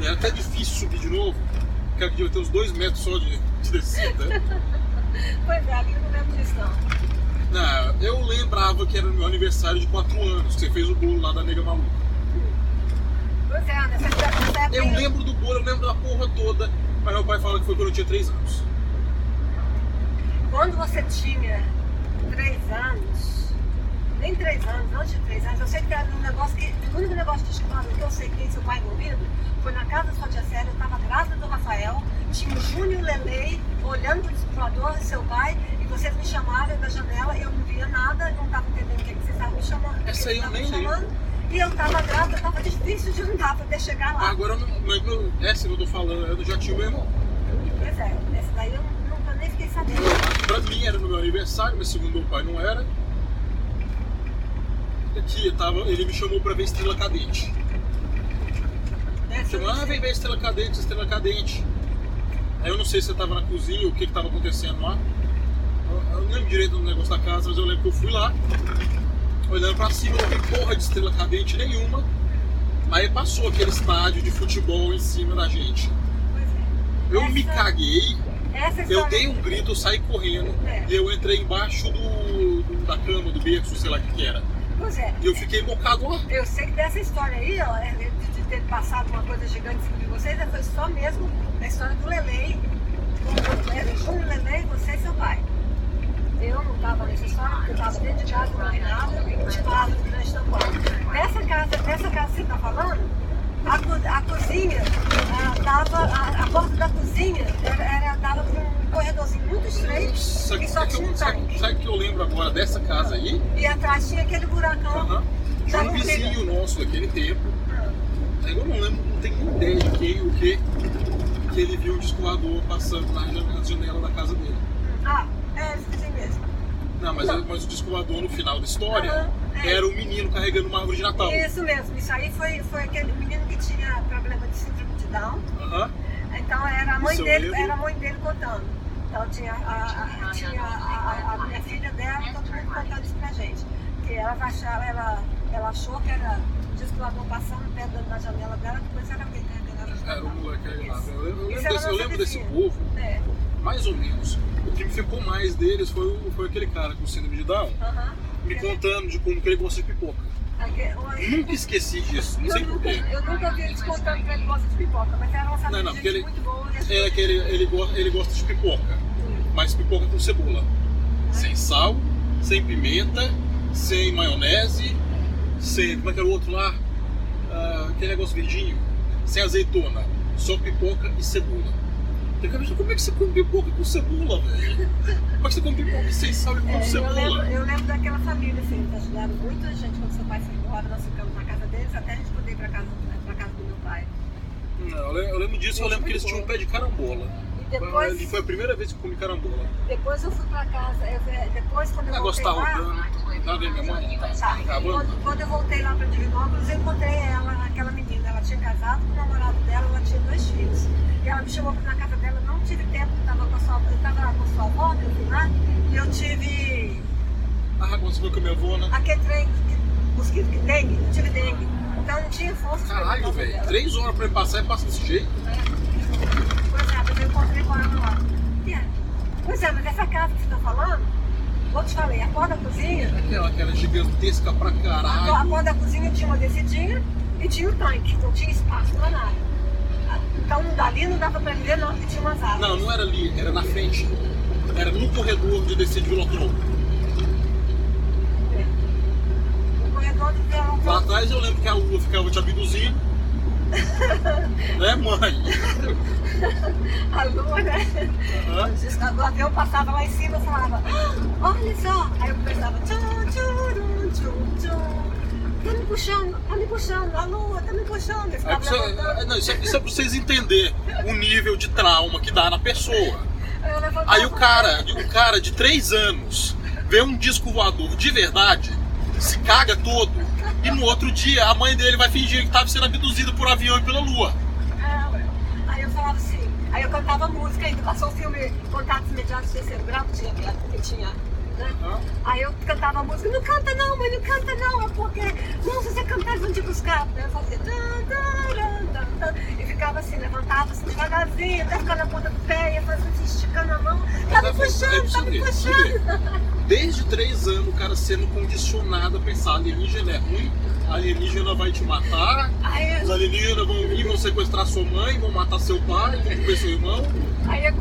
[SPEAKER 1] Era até difícil subir de novo. Aquela que devia ter uns dois metros só de, de descida.
[SPEAKER 2] Pois é, ali eu não lembro disso não.
[SPEAKER 1] Não, eu lembrava que era no meu aniversário de 4 anos, que você fez o bolo lá da nega maluca.
[SPEAKER 2] Pois é, nessa, nessa época.
[SPEAKER 1] Eu lembro do bolo, eu lembro da porra toda, mas meu pai fala que foi quando eu tinha 3 anos.
[SPEAKER 2] Quando você tinha três anos, nem três anos, antes de três anos, eu sei que era um negócio que. O único negócio de escola que eu sei que tem seu pai envolvido foi na casa da sua tia Célia, eu estava grávida do Rafael, tinha o Júnior Lelei olhando para o explorador e seu pai, e vocês me chamaram da janela, eu não via nada, não estava entendendo o que, que vocês estavam me chamando. o
[SPEAKER 1] Essa aí eu nem
[SPEAKER 2] chamando, E eu estava grávida, estava difícil de andar para até chegar lá.
[SPEAKER 1] Agora, mas não- essa que eu tô falando, eu já tinha o meu irmão.
[SPEAKER 2] Pois é, essa daí eu nunca nem fiquei sabendo.
[SPEAKER 1] Pra mim era no meu aniversário, mas segundo meu pai não era. Aqui, eu tava, ele me chamou pra ver Estrela Cadente.
[SPEAKER 2] Eu
[SPEAKER 1] Chamou, ah, vem ver Estrela Cadente, Estrela Cadente. Aí eu não sei se eu tava na cozinha ou o que que tava acontecendo lá. Eu, eu não lembro direito do negócio da casa, mas eu lembro que eu fui lá, olhando pra cima, não vi porra de Estrela Cadente nenhuma. Aí passou aquele estádio de futebol em cima da gente.
[SPEAKER 2] É.
[SPEAKER 1] Eu me
[SPEAKER 2] Essa-
[SPEAKER 1] caguei,
[SPEAKER 2] Essa
[SPEAKER 1] eu dei um grito, eu saí correndo.
[SPEAKER 2] É.
[SPEAKER 1] E eu entrei embaixo do, do- da cama, do berço, sei lá o que que era.
[SPEAKER 2] Pois é.
[SPEAKER 1] E eu fiquei mocado lá.
[SPEAKER 2] Eu sei que dessa história aí, ó, é, de, ter passado uma coisa gigante em cima de vocês, é, foi só mesmo a história do Lelei. Era Júnior Lelei, você e seu pai. Eu não estava nessa história, porque eu estava dentro de casa, não vi nada, eu durante tanto tempo. Nessa casa, nessa casa que você está falando, a, co- a cozinha, dava, a, a porta da cozinha era, era, dava para um corredorzinho muito estreito
[SPEAKER 1] Sabe
[SPEAKER 2] e só
[SPEAKER 1] o que,
[SPEAKER 2] tinha um
[SPEAKER 1] eu- sabe-
[SPEAKER 2] tanque.
[SPEAKER 1] sabe o que eu lembro agora dessa casa aí?
[SPEAKER 2] E atrás tinha aquele buracão.
[SPEAKER 1] De
[SPEAKER 2] da
[SPEAKER 1] um vizinho nosso daquele tempo. Aí Eu não lembro, não tenho ideia de quem, o que, que ele viu o disco voador passando na jan- na janela da casa dele.
[SPEAKER 2] Ah, é, vizinho mesmo.
[SPEAKER 1] Não, mas,
[SPEAKER 2] Não.
[SPEAKER 1] mas o disco voador no final da história
[SPEAKER 2] Aham, é.
[SPEAKER 1] era o menino carregando uma árvore de Natal.
[SPEAKER 2] Isso mesmo, isso aí foi, foi aquele menino que tinha problema de síndrome de Down.
[SPEAKER 1] Aham.
[SPEAKER 2] Então era a mãe
[SPEAKER 1] Isso
[SPEAKER 2] dele, era a mãe dele contando. Então tinha a, a- tinha a, a- minha filha dela, todo mundo contando isso pra gente. Que ela achava, ela, ela achou que era o disco voador passando perto da na janela dela, depois era alguém carregando a
[SPEAKER 1] Era o
[SPEAKER 2] Natal.
[SPEAKER 1] moleque aí lá.
[SPEAKER 2] Isso.
[SPEAKER 1] Eu,
[SPEAKER 2] Isso
[SPEAKER 1] lembro, desse, eu lembro desse povo,
[SPEAKER 2] É,
[SPEAKER 1] mais ou menos. O que me ficou mais deles foi, foi aquele cara com síndrome de Down
[SPEAKER 2] aham.
[SPEAKER 1] Me contando de como que ele gosta de pipoca. Nunca esqueci disso, não
[SPEAKER 2] Eu
[SPEAKER 1] sei porquê.
[SPEAKER 2] eu nunca vi eles contando que ele gosta de pipoca, mas era uma
[SPEAKER 1] Não, não, porque ele-
[SPEAKER 2] muito boa.
[SPEAKER 1] É que ele, ele, gosta, ele gosta de pipoca, mas pipoca com cebola. Sem sal, sem pimenta, sem maionese, sem. Como é que era o outro lá? Ah, aquele negócio verdinho. Sem azeitona. Só pipoca e cebola. Eu quero como é que você come pipoca com cebola, velho? Como é que você come pipoca sem sal e com
[SPEAKER 2] É, eu, lembro,
[SPEAKER 1] cebola?
[SPEAKER 2] eu lembro daquela família, assim, eles ajudaram muito a gente quando seu pai foi embora, nós ficamos na casa deles até a gente poder ir pra casa, pra casa do meu pai.
[SPEAKER 1] Não, eu lembro- eu disso, eu lembro que eles tinham um pé de carambola.
[SPEAKER 2] Depois,
[SPEAKER 1] foi a primeira vez que eu comi carambola.
[SPEAKER 2] depois eu fui pra casa. eu- depois, quando eu
[SPEAKER 1] negócio
[SPEAKER 2] voltei
[SPEAKER 1] tá
[SPEAKER 2] lá.
[SPEAKER 1] rodando. Tá vendo minha mãe? Tá
[SPEAKER 2] Tá, quando, quando eu voltei lá pra Divinópolis, eu encontrei ela, aquela menina. Ela tinha casado com o namorado dela, ela tinha dois filhos. E ela me chamou pra na casa eu tive tempo, eu tava com a sua, eu tava com a sua avó, eu fui lá, e eu tive
[SPEAKER 1] Ah, foi com a minha avó, né?
[SPEAKER 2] aquele trem, que- mosquito que dengue, eu tive dengue. Então não tinha força
[SPEAKER 1] Caralho, velho. Três horas pra ele passar e passa desse jeito.
[SPEAKER 2] Pois é, mas eu encontrei com ela lá. É. Pois é, mas essa casa que você tá falando, eu te falei, a porta da cozinha,
[SPEAKER 1] Aquela, aquela gigantesca pra
[SPEAKER 2] a, a
[SPEAKER 1] caralho.
[SPEAKER 2] porta da cozinha tinha uma descidinha e tinha o tanque, então tinha espaço pra nada. Então dali não dava pra ver não, porque tinha umas árvores.
[SPEAKER 1] Não, não era ali, era na frente. Era no corredor de descer de Vilotron.
[SPEAKER 2] No corredor do verão.
[SPEAKER 1] Lá atrás eu lembro que a lua ficava te abduzindo. né, mãe?
[SPEAKER 2] A lua, né?
[SPEAKER 1] Aham.
[SPEAKER 2] O avião passava lá em cima e falava, "Ah, olha só. Aí eu pensava, tchum, tchum, tchum, tchum. Tá me puxando, tá me puxando, a lua tá me puxando. Eu
[SPEAKER 1] É
[SPEAKER 2] ficava levantando.
[SPEAKER 1] é, não, isso, é, isso é pra vocês entenderem o nível de trauma que dá na pessoa.
[SPEAKER 2] Aí
[SPEAKER 1] o cara, o cara de 3 anos vê um disco voador de verdade, se caga todo, e no outro dia a mãe dele vai fingir que estava sendo abduzido por avião e pela lua.
[SPEAKER 2] É. Aí eu falava assim, aí eu cantava música ainda, passou o filme Contatos Imediatos Terceiro Grau, que tinha, que tinha, né? Aí eu cantava a música, não canta não, mãe, não canta não, é porque, não, se você cantar eles vão te buscar. Eu fazia, e ficava assim, levantava assim devagarzinho, até ficar na ponta do pé, ia fazendo assim, esticando a mão, me
[SPEAKER 1] É,
[SPEAKER 2] puxando,
[SPEAKER 1] ver, pra você
[SPEAKER 2] puxando.
[SPEAKER 1] Desde 3 anos o cara sendo condicionado a pensar alienígena é ruim, alienígena vai te matar,
[SPEAKER 2] Aí,
[SPEAKER 1] os alienígenas vão vir, vão sequestrar sua mãe, vão matar seu pai, vão comer seu irmão.
[SPEAKER 2] aí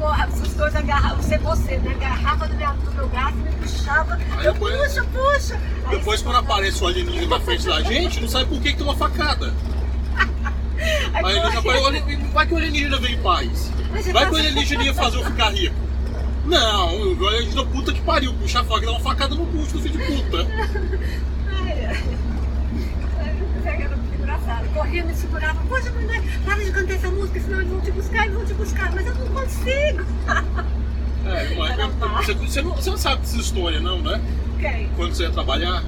[SPEAKER 2] os dois agarravam, você, você, né, agarrava do meu, do meu braço, me puxava,
[SPEAKER 1] Aí
[SPEAKER 2] eu
[SPEAKER 1] depois-
[SPEAKER 2] puxa, puxa. Aí
[SPEAKER 1] Depois quando aparece o alienígena na frente da gente, não sabe por que, que tem uma facada.
[SPEAKER 2] Aí
[SPEAKER 1] Aí ele já vai, vai que o alienígena vem em paz.
[SPEAKER 2] Mas
[SPEAKER 1] Vai que o alienígena ia fazer eu ficar rico. Não, o alienígena puta que pariu, puxa a faca e dá uma facada no bucho do filho de puta.
[SPEAKER 2] Corria, me segurava. Poxa, mamãe, para de cantar essa música, senão eles vão te buscar, eles vão te buscar. Mas eu não consigo.
[SPEAKER 1] É,
[SPEAKER 2] Era
[SPEAKER 1] você, você não, você não sabe dessa história não, né?
[SPEAKER 2] Quem?
[SPEAKER 1] Quando você ia trabalhar,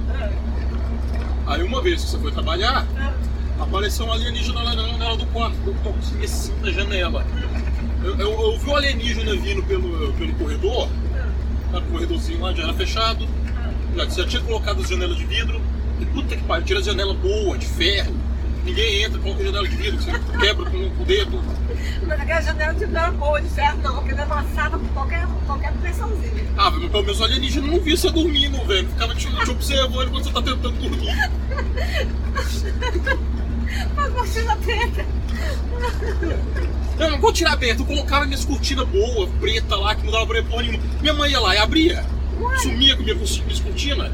[SPEAKER 2] Ah,
[SPEAKER 1] aí uma vez que você foi trabalhar,
[SPEAKER 2] ah,
[SPEAKER 1] apareceu um alienígena na janela do quarto, do toquinho assim na janela. Eu, eu, eu vi o alienígena vindo pelo, pelo corredor, tá no corredorzinho lá, já era fechado, já, já tinha colocado as janelas de vidro, e puta que pariu, tira a janela boa, de ferro, ninguém entra, coloca a janela de vidro, você quebra com, com o dedo.
[SPEAKER 2] Mas aquela janela de não era boa de ferro, não, porque ele amassava com qualquer, qualquer pressãozinha.
[SPEAKER 1] Ah, mas pelo menos o alienígena não via você dormindo, velho, ficava te, te observando enquanto você tá tentando dormir.
[SPEAKER 2] Uma cortina preta.
[SPEAKER 1] Não vou tirar aberto, eu colocava minhas cortinas boas, preta lá, que não dava pra porra nenhuma. Minha mãe ia lá e abria, sumia com minha, minhas cortinas.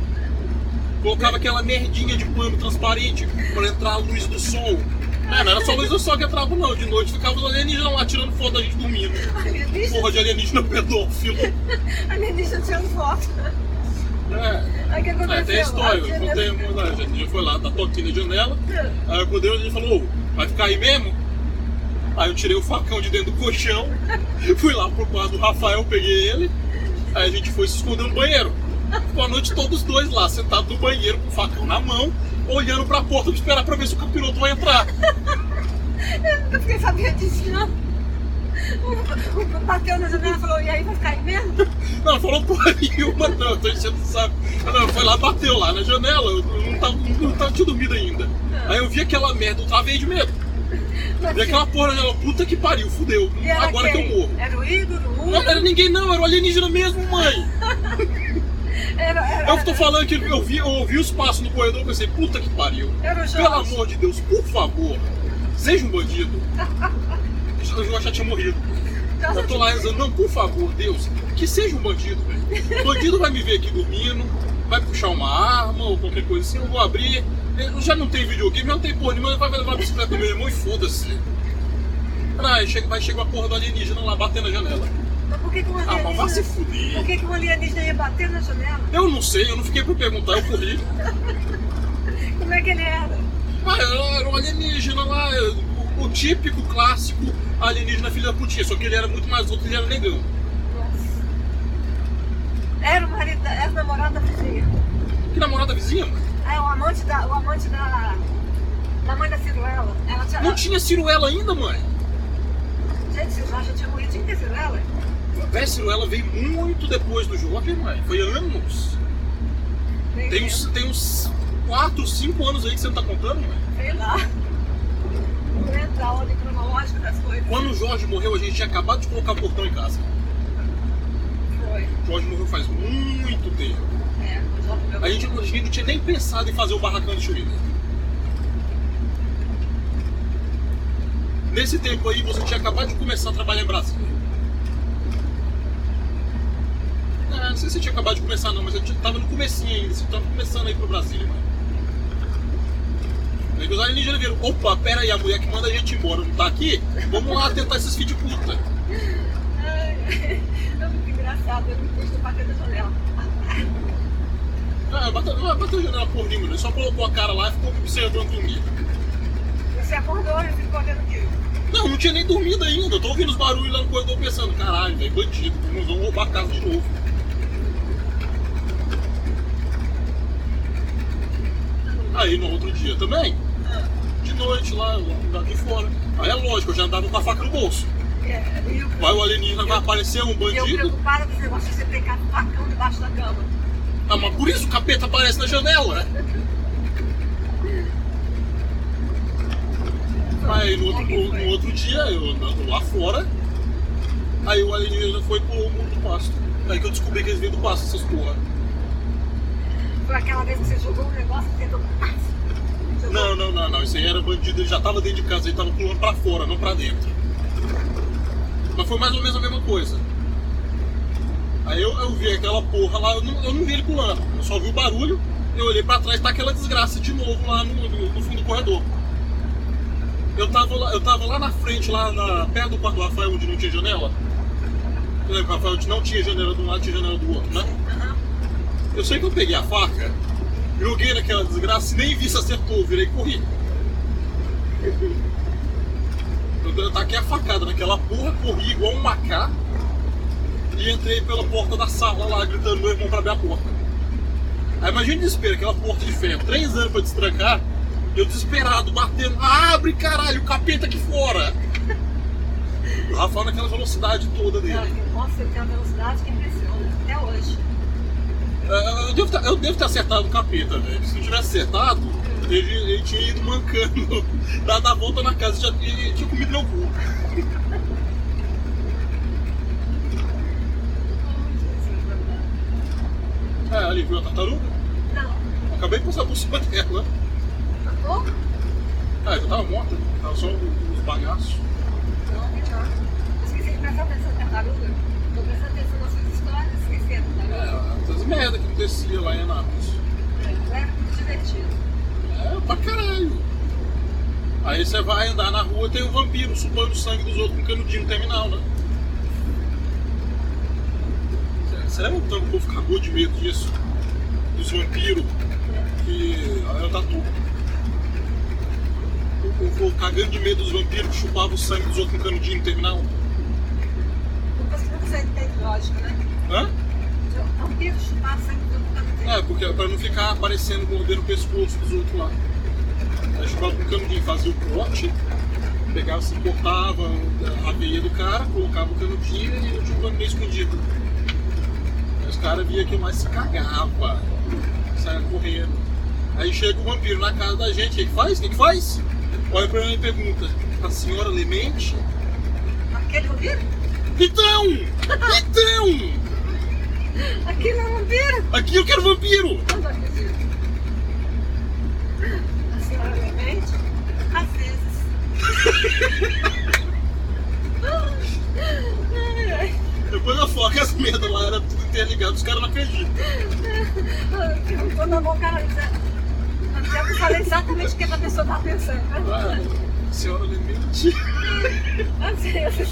[SPEAKER 1] Colocava aquela merdinha de pano transparente pra entrar a luz do sol. É, não era só luz do sol que entrava, não. De noite ficava os alienígenas lá tirando foto da gente dormindo.
[SPEAKER 2] Alienígena,
[SPEAKER 1] Porra de alienígena pedófilo.
[SPEAKER 2] alienígena tirando foto.
[SPEAKER 1] É,
[SPEAKER 2] Aí que aconteceu?
[SPEAKER 1] é tem história. Eu contei a gente foi lá, da toquinha na janela.
[SPEAKER 2] janela-
[SPEAKER 1] Aí eu acordei e ele falou, "Ô, vai ficar aí mesmo? Aí eu tirei o facão de dentro do colchão, fui lá pro quarto do Rafael, peguei ele, aí a gente foi se esconder no banheiro. Ficou a noite todos os dois lá, sentados no banheiro com o facão na mão, olhando pra porta pra esperar pra ver se o capiroto vai entrar.
[SPEAKER 2] Eu fiquei sabendo disso, não. O- o- Bateu na janela e falou, e aí vai ficar aí mesmo?
[SPEAKER 1] Não, falou porra nenhuma, não, eu tô enchendo o saco. Não, foi lá, bateu lá na janela, eu não tava, não tava tinha dormido ainda. Aí eu vi aquela merda, eu travei de medo. Vi aquela porra janela, puta que pariu, fudeu, agora que eu
[SPEAKER 2] quem?
[SPEAKER 1] morro.
[SPEAKER 2] Era o Igor, o Hugo?
[SPEAKER 1] Não, não era ninguém não, era o alienígena mesmo, mãe.
[SPEAKER 2] Era, era,
[SPEAKER 1] Eu tô falando que eu vi, eu ouvi os passos no corredor e pensei, puta que pariu. Pelo amor de Deus, por favor, seja um bandido. O Jorge já tinha morrido. Eu tô lá rezando, não, por favor, Deus, que seja um bandido, velho. Bandido vai me ver aqui dormindo, vai puxar uma arma ou qualquer coisa assim, eu vou abrir. Eu já não tem videogame, já não tem porra nenhuma, vai levar a bicicleta do meu irmão e foda-se. Ah, chega, vai chegar a porra do alienígena lá batendo na janela.
[SPEAKER 2] Mas por que, que um
[SPEAKER 1] Ah, mas vai se
[SPEAKER 2] alienígena...
[SPEAKER 1] fuder.
[SPEAKER 2] por que, que um alienígena ia bater na janela?
[SPEAKER 1] Eu não sei, eu não fiquei pra perguntar, eu corri.
[SPEAKER 2] Como é que ele era?
[SPEAKER 1] Ah, era um alienígena lá, o, o típico clássico alienígena filha da putinha, só que ele era muito mais outro, ele era negão.
[SPEAKER 2] Nossa. Era o marido, da- era o namorado da vizinha.
[SPEAKER 1] Que namorada vizinha, mano?
[SPEAKER 2] É, o amante da. O amante da. Da mãe da Ciruela. Ela tinha.
[SPEAKER 1] Não tinha Ciruela ainda, mãe.
[SPEAKER 2] Gente, o Jorge tinha morrido, tinha que ter Ciruela.
[SPEAKER 1] Véi, Ciruela veio muito depois do Jorge, mãe. Foi anos. Tem uns, tem uns 4, 5 anos aí que você não tá contando, mãe.
[SPEAKER 2] Sei lá. Não a ordem cronológica das coisas.
[SPEAKER 1] Quando o Jorge morreu, a gente tinha acabado de colocar o portão em casa.
[SPEAKER 2] Foi.
[SPEAKER 1] O Jorge morreu faz muito tempo.
[SPEAKER 2] É, o Jorge meu.
[SPEAKER 1] A gente, a gente não tinha nem pensado em fazer o barracão de Churina. Nesse tempo aí, você tinha acabado de começar a trabalhar em Brasília. É, não sei se você tinha acabado de começar não, mas a gente tava no comecinho ainda, você tava começando aí pro Brasília, mano. Aí os alienígenas viram, opa, pera aí, a mulher que manda a gente embora não tá aqui? Vamos lá tentar esses filhos de puta.
[SPEAKER 2] Ai, é muito engraçado, eu me no bater da janela.
[SPEAKER 1] Ah, bateu, não bateu janela por nenhuma, ele só colocou a cara lá e ficou observando dormir.
[SPEAKER 2] Você acordou e ficou olhando aqui.
[SPEAKER 1] Não, não tinha nem dormido ainda. Eu tô ouvindo os barulhos lá no corredor pensando, caralho, velho, bandido, não vão roubar a casa de novo. Aí no outro dia também, de noite lá, lá de fora. Aí é lógico, eu já andava com a faca no bolso.
[SPEAKER 2] É, eu,
[SPEAKER 1] Vai o alienígena, vai aparecer um
[SPEAKER 2] e eu
[SPEAKER 1] bandido.
[SPEAKER 2] preocupada com esse negócio de você pegar um facão debaixo da cama.
[SPEAKER 1] Ah, mas por isso o capeta aparece na janela. né? Aí no outro, no, no outro dia, eu andando lá fora, aí o alienígena foi pro mundo do pasto. Aí que eu descobri que eles vêm do pasto, essas porra.
[SPEAKER 2] Aquela vez que você jogou um negócio e tentou. Jogou-
[SPEAKER 1] Não, não, não, não. Isso aí era bandido, ele já tava dentro de casa, ele tava pulando pra fora, não pra dentro. Mas foi mais ou menos a mesma coisa. Aí eu, eu vi aquela porra lá, eu não, eu não vi ele pulando, eu só vi o barulho, eu olhei pra trás, tá aquela desgraça de novo lá no, no- no fundo do corredor. Eu tava, lá, eu tava lá na frente, lá na, perto do quarto do Rafael, onde não tinha janela. Eu lembro que o Rafael não tinha janela de um lado, tinha janela do outro, né? Eu sei que eu peguei a faca, joguei naquela desgraça e nem vi se acertou, virei e corri. Eu, eu taquei a facada naquela porra, corri igual um macá e entrei pela porta da sala lá, gritando meu irmão pra abrir a porta. Aí imagina o desespero, aquela porta de ferro, três anos pra destrancar, eu desesperado, batendo, abre caralho, o capeta aqui fora! O Rafael naquela velocidade toda dele.
[SPEAKER 2] Nossa, ele tem uma velocidade que impressiona. Até hoje.
[SPEAKER 1] É, Eu devo, ter, eu devo ter acertado o capeta, velho. Se não tivesse acertado, ele, ele tinha ido mancando, dado a volta na casa e já e tinha comido meu cu. É, ali viu a tartaruga?
[SPEAKER 2] Não.
[SPEAKER 1] Acabei de passar por cima dela.
[SPEAKER 2] Matou?
[SPEAKER 1] Ah, já tava morta, tava só os bagaços.
[SPEAKER 2] Não, melhor. Esqueci de prestar atenção na tartaruga. Tô prestando atenção nas suas histórias, esqueci a tartaruga.
[SPEAKER 1] É, merda que acontecia lá em Anápolis.
[SPEAKER 2] É, divertido.
[SPEAKER 1] É, pra caralho. Aí você vai andar na rua tem um vampiro supando o sangue dos outros com canudinho no terminal, né? O tanto que o povo cagou de medo disso? Dos vampiros que. Aí eu tatu. O povo cagando de medo dos vampiros que chupavam o sangue dos outros com canudinho no terminal.
[SPEAKER 2] Nunca você entende lógica, né?
[SPEAKER 1] Hã?
[SPEAKER 2] Vampiro chupar sangue do outro canto
[SPEAKER 1] É, porque pra não ficar aparecendo mordendo o pescoço dos outros lá. Aí chupava com canudinho, fazia o corte, pegava, se cortava a veia do cara, colocava o canudinho e tinha um canudinho escondido. Aí os caras via que mais se cagava, saia correndo. Aí chega o vampiro na casa da gente, o que, que faz? O que, que faz? Olha pra mim e pergunta, a senhora Lemente?
[SPEAKER 2] Aquele vampiro?
[SPEAKER 1] Então! Então!
[SPEAKER 2] Aquele é um vampiro?
[SPEAKER 1] Aqui eu quero vampiro!
[SPEAKER 2] Não. A senhora Lemente? Às vezes.
[SPEAKER 1] Depois eu que as merdas lá era tudo interligado, os caras não acreditam.
[SPEAKER 2] Quando a mão cara eu falei exatamente o que a pessoa estava pensando.
[SPEAKER 1] Ah, senhora Lemente.
[SPEAKER 2] Às vezes.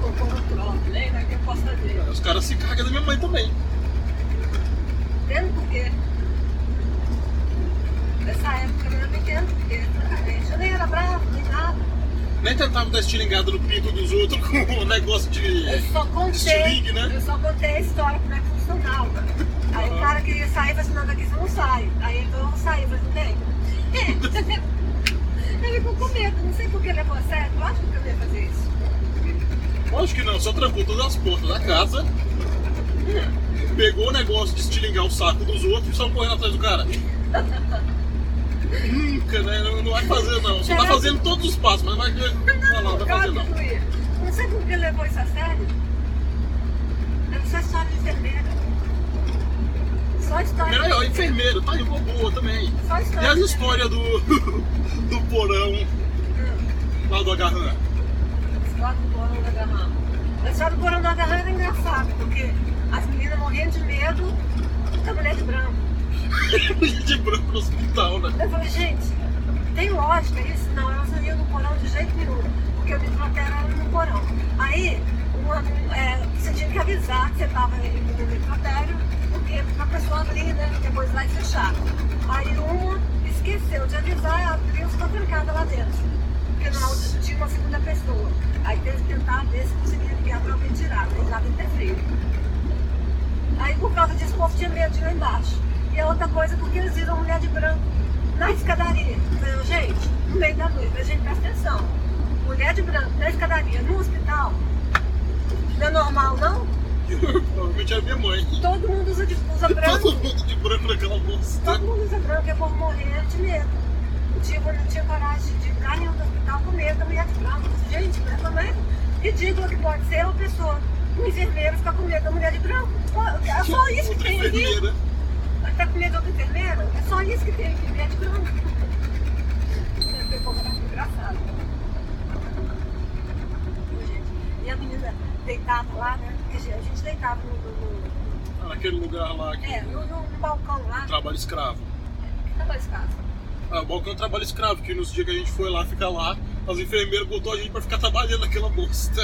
[SPEAKER 2] Pôr no pronto, né?
[SPEAKER 1] Os caras se cagam da minha mãe também.
[SPEAKER 2] Entendo por quê. Nessa época eu não entendo por quê. Eu nem era bravo, nem nada.
[SPEAKER 1] Nem tentava dar estilingada no pinto dos outros com o negócio de.
[SPEAKER 2] Eu só contei,
[SPEAKER 1] Estilingue, né?
[SPEAKER 2] eu só contei a história, como é que funcionava. Aí o cara queria sair, falou assim, não, daqui você não sai. Aí ele falou, eu vou sair, eu falei, bem. Ele ficou com medo, não sei por que levou a sério, lógico que eu ia fazer isso.
[SPEAKER 1] Lógico que não, só trancou todas as portas da casa. Pegou o negócio de estilingar o saco dos outros e só correndo atrás do cara. Nunca, né? Não, não vai fazer não. Só tá fazendo todos os passos, mas vai vai lá, não vai fazer
[SPEAKER 2] que
[SPEAKER 1] não.
[SPEAKER 2] Não sei por que levou isso a sério. Era só história de enfermeira. Só história.
[SPEAKER 1] Aí, ó, enfermeiro, tá aí, uma boa também.
[SPEAKER 2] Só
[SPEAKER 1] E
[SPEAKER 2] história.
[SPEAKER 1] as
[SPEAKER 2] de
[SPEAKER 1] histórias do, do porão lá do agarrão?
[SPEAKER 2] Do porão da Garrão. A história do porão da Garrão era engraçada, porque as meninas morrendo de medo da mulher de branco.
[SPEAKER 1] de branco no hospital, né?
[SPEAKER 2] Eu falei, gente, tem lógica isso? Não, elas não iam no porão de jeito nenhum, porque o necrotério era no porão. Aí, uma, é, você tinha que avisar que você estava indo no necrotério, porque a pessoa abrir, né? Depois vai fechar. Aí uma esqueceu de avisar, a criança ficou trancada lá dentro. Porque áudio tinha uma segunda pessoa. Aí teve que tentar ver se conseguia ligar para alguém tirar, lá dentro é frio. Aí por causa disso o povo tinha medo de ir lá embaixo. E a outra coisa porque eles viram a mulher de branco na escadaria. Falei, gente, no meio da noite, a gente presta atenção. Mulher de branco na escadaria, no hospital, não é normal não?
[SPEAKER 1] Provavelmente era minha mãe.
[SPEAKER 2] Todo mundo usa, de, usa branco.
[SPEAKER 1] Todo mundo de branco naquela bosta.
[SPEAKER 2] Todo mundo usa branco eu vou morrer de medo. Tipo, eu não tinha coragem de ficar nenhum do hospital com medo da mulher de branco. Eu Gente, mas como é ridículo que pode ser uma pessoa, um enfermeiro ficar com medo da mulher de branco. É só isso que tem aqui. Tá com medo outra enfermeira? É só isso que tem aqui, mulher de branco. Engraçado. E a menina deitada lá, né? A gente deitava no, no, no-
[SPEAKER 1] Naquele lugar lá que
[SPEAKER 2] é, no, no- no balcão lá.
[SPEAKER 1] trabalho escravo.
[SPEAKER 2] Tava esse caso?
[SPEAKER 1] Ah, o balcão é trabalho escravo, que nos dias que a gente foi lá ficar lá, as enfermeiras botou a gente pra ficar trabalhando naquela bosta.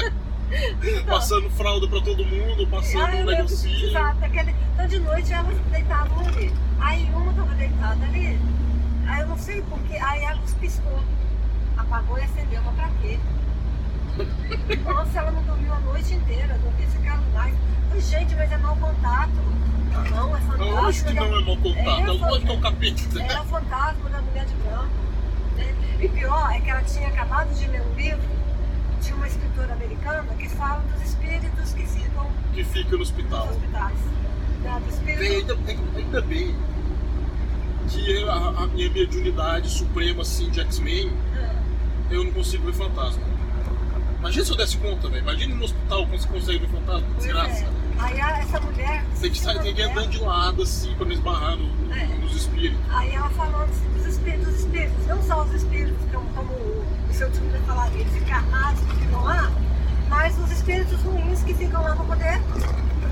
[SPEAKER 1] passando fralda pra todo mundo, passando
[SPEAKER 2] Ah,
[SPEAKER 1] um
[SPEAKER 2] que
[SPEAKER 1] negocinho.
[SPEAKER 2] precisava, aquele... Então de noite elas deitavam ali. Aí uma tava deitada ali. Aí eu não sei porquê. Aí a luz piscou. Apagou e acendeu, mas pra quê? Nossa, ela não dormiu a noite inteira, não quis ficar mais. Gente, mas é mau contato. Não, é fantasma.
[SPEAKER 1] Lógico que
[SPEAKER 2] da-
[SPEAKER 1] não é mau contato, é
[SPEAKER 2] É,
[SPEAKER 1] lógico que é o capeta.
[SPEAKER 2] Era o fantasma da mulher de branco. né? E pior é que ela tinha acabado de ler um livro de uma escritora americana que fala dos espíritos que ficam
[SPEAKER 1] Que fica no
[SPEAKER 2] nos
[SPEAKER 1] hospital.
[SPEAKER 2] hospitais. Né? Do espírito.
[SPEAKER 1] Bem, ainda, ainda- ainda bem que a, a minha mediunidade suprema assim, de X-Men,
[SPEAKER 2] Ah,
[SPEAKER 1] eu não consigo ver fantasma. Imagina se eu desse conta, velho. Imagina no hospital como você consegue ver fantasma,
[SPEAKER 2] pois
[SPEAKER 1] desgraça.
[SPEAKER 2] é. Aí a- essa mulher.
[SPEAKER 1] Tem que, sair, tem que andando de lado assim pra não esbarrar no- no-
[SPEAKER 2] É.
[SPEAKER 1] nos espíritos.
[SPEAKER 2] Aí ela falando assim, dos espíritos, dos espíritos, não só os espíritos, como, como o seu tio falaria, eles encarnados que ficam lá, mas os espíritos ruins que ficam lá para poder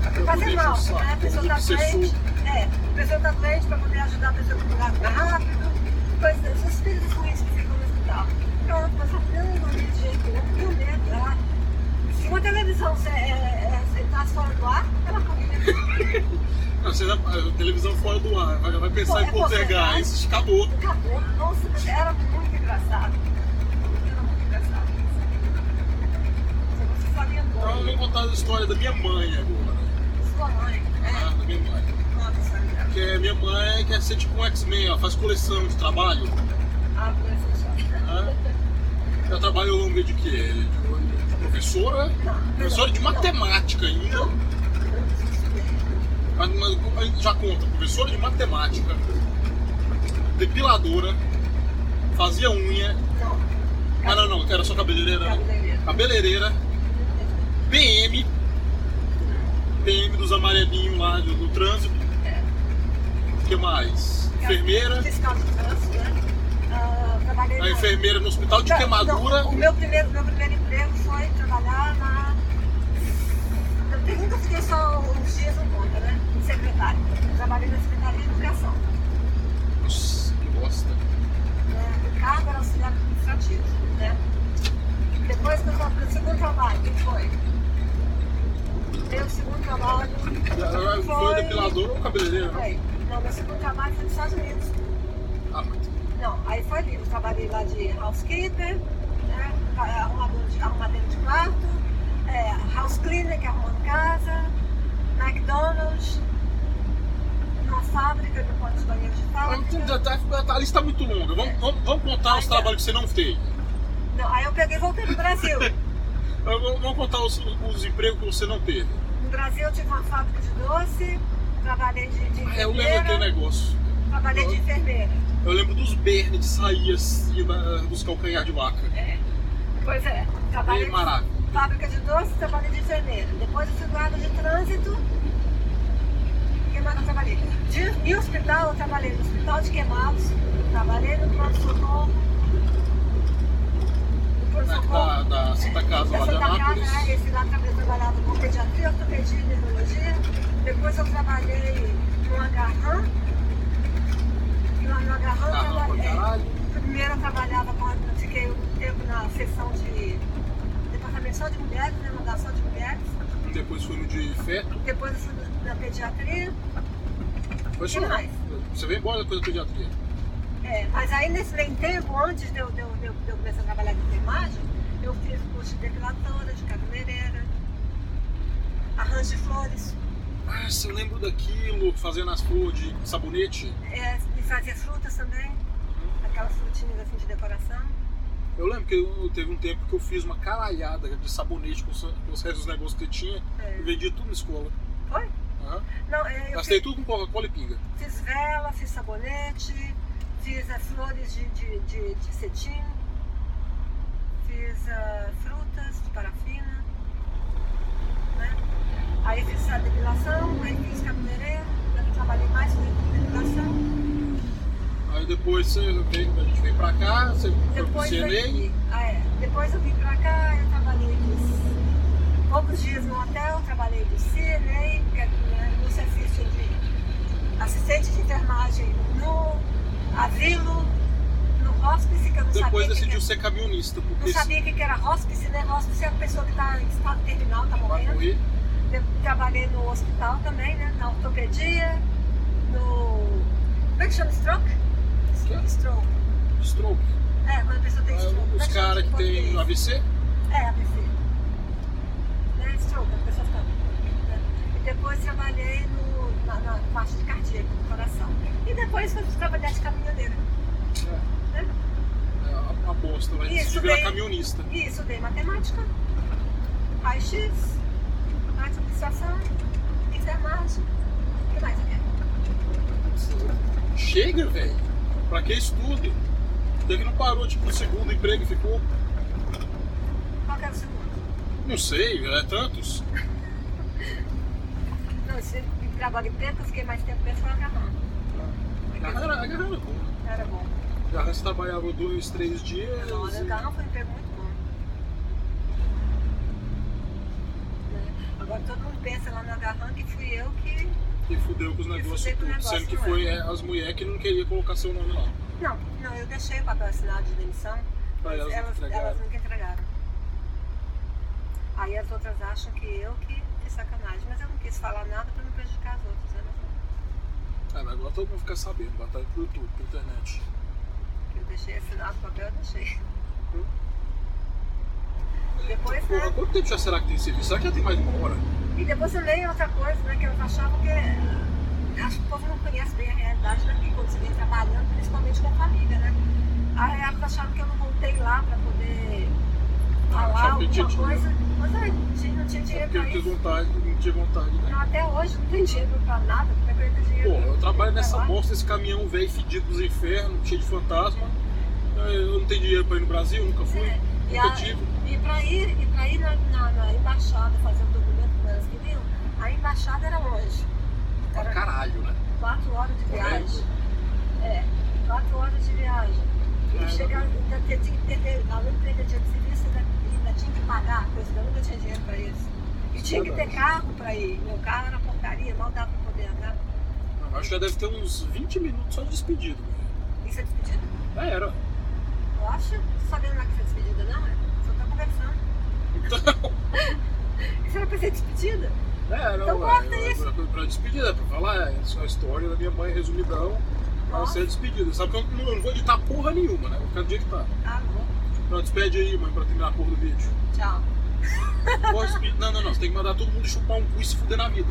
[SPEAKER 1] Pra
[SPEAKER 2] fazer mal. Né? A pessoa
[SPEAKER 1] pra
[SPEAKER 2] doente,
[SPEAKER 1] solto.
[SPEAKER 2] é, a pessoa está doente para poder ajudar a pessoa a curar mais rápido. Pois é, os espíritos ruins que ficam no hospital. Pronto, mas eu não de jeito nenhum, uma televisão se, é, é, se entrasse fora do ar, ela corria.
[SPEAKER 1] Não, já- a televisão fora do ar, vai, vai pensar
[SPEAKER 2] Pô,
[SPEAKER 1] em
[SPEAKER 2] é
[SPEAKER 1] poltergeist, acabou.
[SPEAKER 2] Acabou. Nossa, era muito engraçado. Era muito engraçado. Você sabia
[SPEAKER 1] Então eu vou contar a história da minha mãe agora.
[SPEAKER 2] Sua mãe.
[SPEAKER 1] Ah,
[SPEAKER 2] É.
[SPEAKER 1] da minha mãe.
[SPEAKER 2] Nossa, Sandra.
[SPEAKER 1] Que é minha mãe quer ser tipo um X-Men, ela faz coleção de trabalho.
[SPEAKER 2] Ah, essa chave.
[SPEAKER 1] né? Ela trabalha no meio de quê? Professora? Professora de matemática ainda. Mas, mas já conta, professora de matemática, depiladora, fazia unha. Ah não, não, era só cabeleireira. não.
[SPEAKER 2] Cabeleireira.
[SPEAKER 1] Cabeleireira, PM, PM dos amarelinhos lá do, do trânsito.
[SPEAKER 2] É.
[SPEAKER 1] O que mais? Enfermeira,
[SPEAKER 2] Fiscal de trânsito, né? Ah,
[SPEAKER 1] a enfermeira no hospital de queimadura.
[SPEAKER 2] não, o meu primeiro, meu primeiro emprego foi trabalhar na. Eu nunca fiquei só uns dias no conta, né? Secretária. Eu trabalhei na Secretaria de Educação.
[SPEAKER 1] Nossa, que bosta.
[SPEAKER 2] O cargo era auxiliar administrativo, né? Depois que eu fui o segundo trabalho, que foi? Meu segundo trabalho
[SPEAKER 1] Ela Foi depiladora ou cabeleireira? não?
[SPEAKER 2] foi. Não, meu segundo trabalho foi nos Estados Unidos.
[SPEAKER 1] Ah, mas
[SPEAKER 2] Não, aí foi ali. Eu trabalhei lá de housekeeper, né? é, arrumador de, arrumadeira de quarto, é, house cleaner, que é arrumando casa, McDonald's, uma fábrica, que pode os banheiros de fábrica.
[SPEAKER 1] Tá, a lista tá muito longa. Vamos, vamos, vamos contar os
[SPEAKER 2] Aí,
[SPEAKER 1] trabalhos que você não fez.
[SPEAKER 2] Não, aí eu peguei e voltei pro Brasil.
[SPEAKER 1] Vamos contar os, os empregos que você não teve.
[SPEAKER 2] No Brasil eu tive uma fábrica de doce, trabalhei de, de
[SPEAKER 1] Ah, eu lembro daquele
[SPEAKER 2] enfermeira,
[SPEAKER 1] negócio.
[SPEAKER 2] trabalhei de enfermeira.
[SPEAKER 1] Eu lembro dos Bernes de sair assim, dos calcanhar de vaca.
[SPEAKER 2] É. Pois é, trabalhei
[SPEAKER 1] Que maravilha.
[SPEAKER 2] Fábrica de doce, trabalhei de enfermeira. Depois eu fui guarda de trânsito. O que mais eu trabalhei? De, em hospital, eu trabalhei no hospital de queimados, trabalhei no pronto-socorro.
[SPEAKER 1] Da, da, Santa Casa lá de Anápolis.
[SPEAKER 2] casa, né, esse lá eu trabalhava com pediatria, ortopedia e neurologia. Depois eu trabalhei no agarrão. E lá no agarrão eu
[SPEAKER 1] Carrão pra
[SPEAKER 2] trabalhei. Primeiro eu trabalhava eu fiquei um tempo na seção de só de mulheres, né, mandar só de mulheres.
[SPEAKER 1] Depois fui no de feto.
[SPEAKER 2] Depois eu fui na pediatria.
[SPEAKER 1] Foi só.
[SPEAKER 2] mais?
[SPEAKER 1] Você veio embora depois da pediatria.
[SPEAKER 2] É, mas aí nesse meio tempo, antes de eu, de, eu, de, eu, começar a trabalhar de enfermagem, eu fiz curso de depiladora, de cabeleireira, arranjo de flores,
[SPEAKER 1] Nossa, eu lembro daquilo, fazendo as flores de sabonete.
[SPEAKER 2] é, e fazia frutas também, aquelas frutinhas assim de decoração.
[SPEAKER 1] Eu lembro que eu, teve um tempo que eu fiz uma caralhada de sabonete com os, com os restos dos negócios que eu tinha
[SPEAKER 2] É.
[SPEAKER 1] e vendia tudo na escola.
[SPEAKER 2] Foi?
[SPEAKER 1] Aham.
[SPEAKER 2] Não, é, eu
[SPEAKER 1] Gastei
[SPEAKER 2] fiz,
[SPEAKER 1] tudo com Coca-Cola e pinga.
[SPEAKER 2] fiz vela, fiz sabonete, fiz as flores de, de, de, de cetim, fiz ah, frutas de parafina, né? Aí fiz a depilação, aí fiz cabeleireiro, eu trabalhei mais com depilação.
[SPEAKER 1] Aí depois você veio, a gente veio pra cá, você foi pro
[SPEAKER 2] Depois
[SPEAKER 1] CNA.
[SPEAKER 2] ah, é. Depois eu vim pra cá, eu trabalhei de poucos dias no hotel, trabalhei de CNA, que é né, no serviço de assistente de enfermagem no asilo, no hospice, que eu não
[SPEAKER 1] Depois
[SPEAKER 2] sabia. que
[SPEAKER 1] decidiu ser camionista, porque
[SPEAKER 2] não sabia o que que era hospice, né? Hospice é a pessoa que está em estado terminal, está
[SPEAKER 1] vai
[SPEAKER 2] morrendo. trabalhei no hospital também, né? Na ortopedia, no. Como é que chama? Stroke?
[SPEAKER 1] Que?
[SPEAKER 2] Stroke.
[SPEAKER 1] Stroke.
[SPEAKER 2] É, quando a pessoa tem
[SPEAKER 1] Ah,
[SPEAKER 2] stroke. É
[SPEAKER 1] Os caras que tem? AVC,
[SPEAKER 2] É, AVC. Né? Stroke, a pessoa fica. né? E depois trabalhei no, na, na parte de cardíaco, do coração. E depois fui trabalhar de caminhoneira. Né?
[SPEAKER 1] é uma, uma bosta, mas
[SPEAKER 2] Isso,
[SPEAKER 1] virar
[SPEAKER 2] bem.
[SPEAKER 1] camionista.
[SPEAKER 2] E estudei matemática, raio-x, arte administração, enfermagem. O que mais eu quero?
[SPEAKER 1] Chega, velho. Pra que estudo? Até que não parou, tipo, no segundo emprego e ficou.
[SPEAKER 2] Qual que era o segundo?
[SPEAKER 1] Não sei, é tantos.
[SPEAKER 2] Não, esse agora em preto eu fiquei mais tempo preto foi no agarrão.
[SPEAKER 1] Agarrando era bom.
[SPEAKER 2] Era bom.
[SPEAKER 1] Agarrando você trabalhava dois, três dias.
[SPEAKER 2] Não, o agarrão foi um emprego muito bom. Né? Agora todo mundo pensa lá no agarrão que fui eu que.
[SPEAKER 1] E fudeu com os negócios tudo.
[SPEAKER 2] negócio,
[SPEAKER 1] Sendo que
[SPEAKER 2] não
[SPEAKER 1] foi é, as mulheres que não queriam colocar seu nome lá.
[SPEAKER 2] Não, não, eu deixei o papel assinado de demissão, mas
[SPEAKER 1] elas
[SPEAKER 2] elas,
[SPEAKER 1] entregaram.
[SPEAKER 2] elas nunca entregaram. Aí as outras acham que eu que fiz sacanagem, mas eu não quis falar nada para não prejudicar as outras, né? Mas
[SPEAKER 1] É, mas agora todo mundo fica sabendo, batalha pro YouTube, pra internet.
[SPEAKER 2] Eu deixei assinado o papel, eu deixei.
[SPEAKER 1] Hum.
[SPEAKER 2] Depois, né?
[SPEAKER 1] quanto tempo já será que tem serviço? Será que já tem mais de uma hora?
[SPEAKER 2] E depois também outra coisa, né? Que elas achavam que. Acho que o povo não conhece bem a realidade daqui, quando você vem trabalhando, principalmente com a família, né? Aí elas achavam que eu não voltei lá para poder falar
[SPEAKER 1] achavam que
[SPEAKER 2] alguma coisa. Mas ai, não tinha, não tinha
[SPEAKER 1] É
[SPEAKER 2] dinheiro para
[SPEAKER 1] eu tinha
[SPEAKER 2] isso.
[SPEAKER 1] vontade, não tinha vontade, né?
[SPEAKER 2] Não, até hoje não tem dinheiro para nada, como é que eu ia ter dinheiro?
[SPEAKER 1] Pô, eu trabalho
[SPEAKER 2] pra
[SPEAKER 1] nessa bosta, esse caminhão velho fedido dos infernos, cheio de fantasma. Eu não tenho dinheiro pra ir no Brasil, nunca fui.
[SPEAKER 2] É, e,
[SPEAKER 1] Nunca
[SPEAKER 2] a,
[SPEAKER 1] tive.
[SPEAKER 2] e para ir, e pra ir na, na, na embaixada fazer o documento que elas queriam, a embaixada era longe. Era
[SPEAKER 1] caralho, né?
[SPEAKER 2] quatro horas de viagem. É, quatro horas de viagem.
[SPEAKER 1] É,
[SPEAKER 2] E chegar, ainda tinha que ter, além de dinheiro de serviço, ainda, ainda tinha que pagar, coisa que eu nunca tinha dinheiro para isso. E tinha que ter carro para ir. Meu carro era porcaria, mal dava para poder andar.
[SPEAKER 1] Acho que já deve ter uns 20 minutos só de despedido.
[SPEAKER 2] Isso é despedida?
[SPEAKER 1] Já era.
[SPEAKER 2] Eu acho. Sabendo lá que é despedida, não? É? Só tá conversando.
[SPEAKER 1] Então,
[SPEAKER 2] Isso era para ser despedida?
[SPEAKER 1] já era,
[SPEAKER 2] Então
[SPEAKER 1] ué.
[SPEAKER 2] corta
[SPEAKER 1] Eu-
[SPEAKER 2] isso.
[SPEAKER 1] Pra, pra despedida, é pra falar é, essa é a história da minha mãe resumidão. Pra
[SPEAKER 2] Nossa.
[SPEAKER 1] ser despedida. Sabe que eu não, eu não vou editar porra nenhuma, né? Vou ficar do jeito que tá.
[SPEAKER 2] Ah, bom.
[SPEAKER 1] Não, despede aí, mãe, pra terminar a porra do vídeo.
[SPEAKER 2] Tchau.
[SPEAKER 1] Não, não, não. Você tem que mandar todo mundo chupar um cu e se fuder na vida.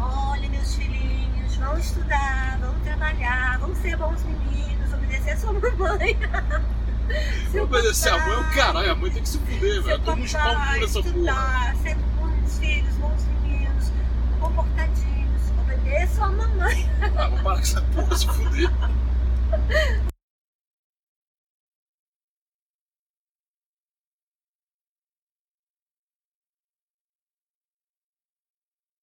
[SPEAKER 2] Olha, meus filhinhos, vão estudar, vão trabalhar, vão ser bons meninos, agradecer a sua mamãe.
[SPEAKER 1] Seu obedecer a mãe, é o caralho, a mãe tem que se fuder, velho. Toma uns pau cu nessa porra.
[SPEAKER 2] Ser bons filhos, bons meninos, comportadinhos. Obedeça a mamãe.
[SPEAKER 1] Ah, vou parar com essa porra se fuder.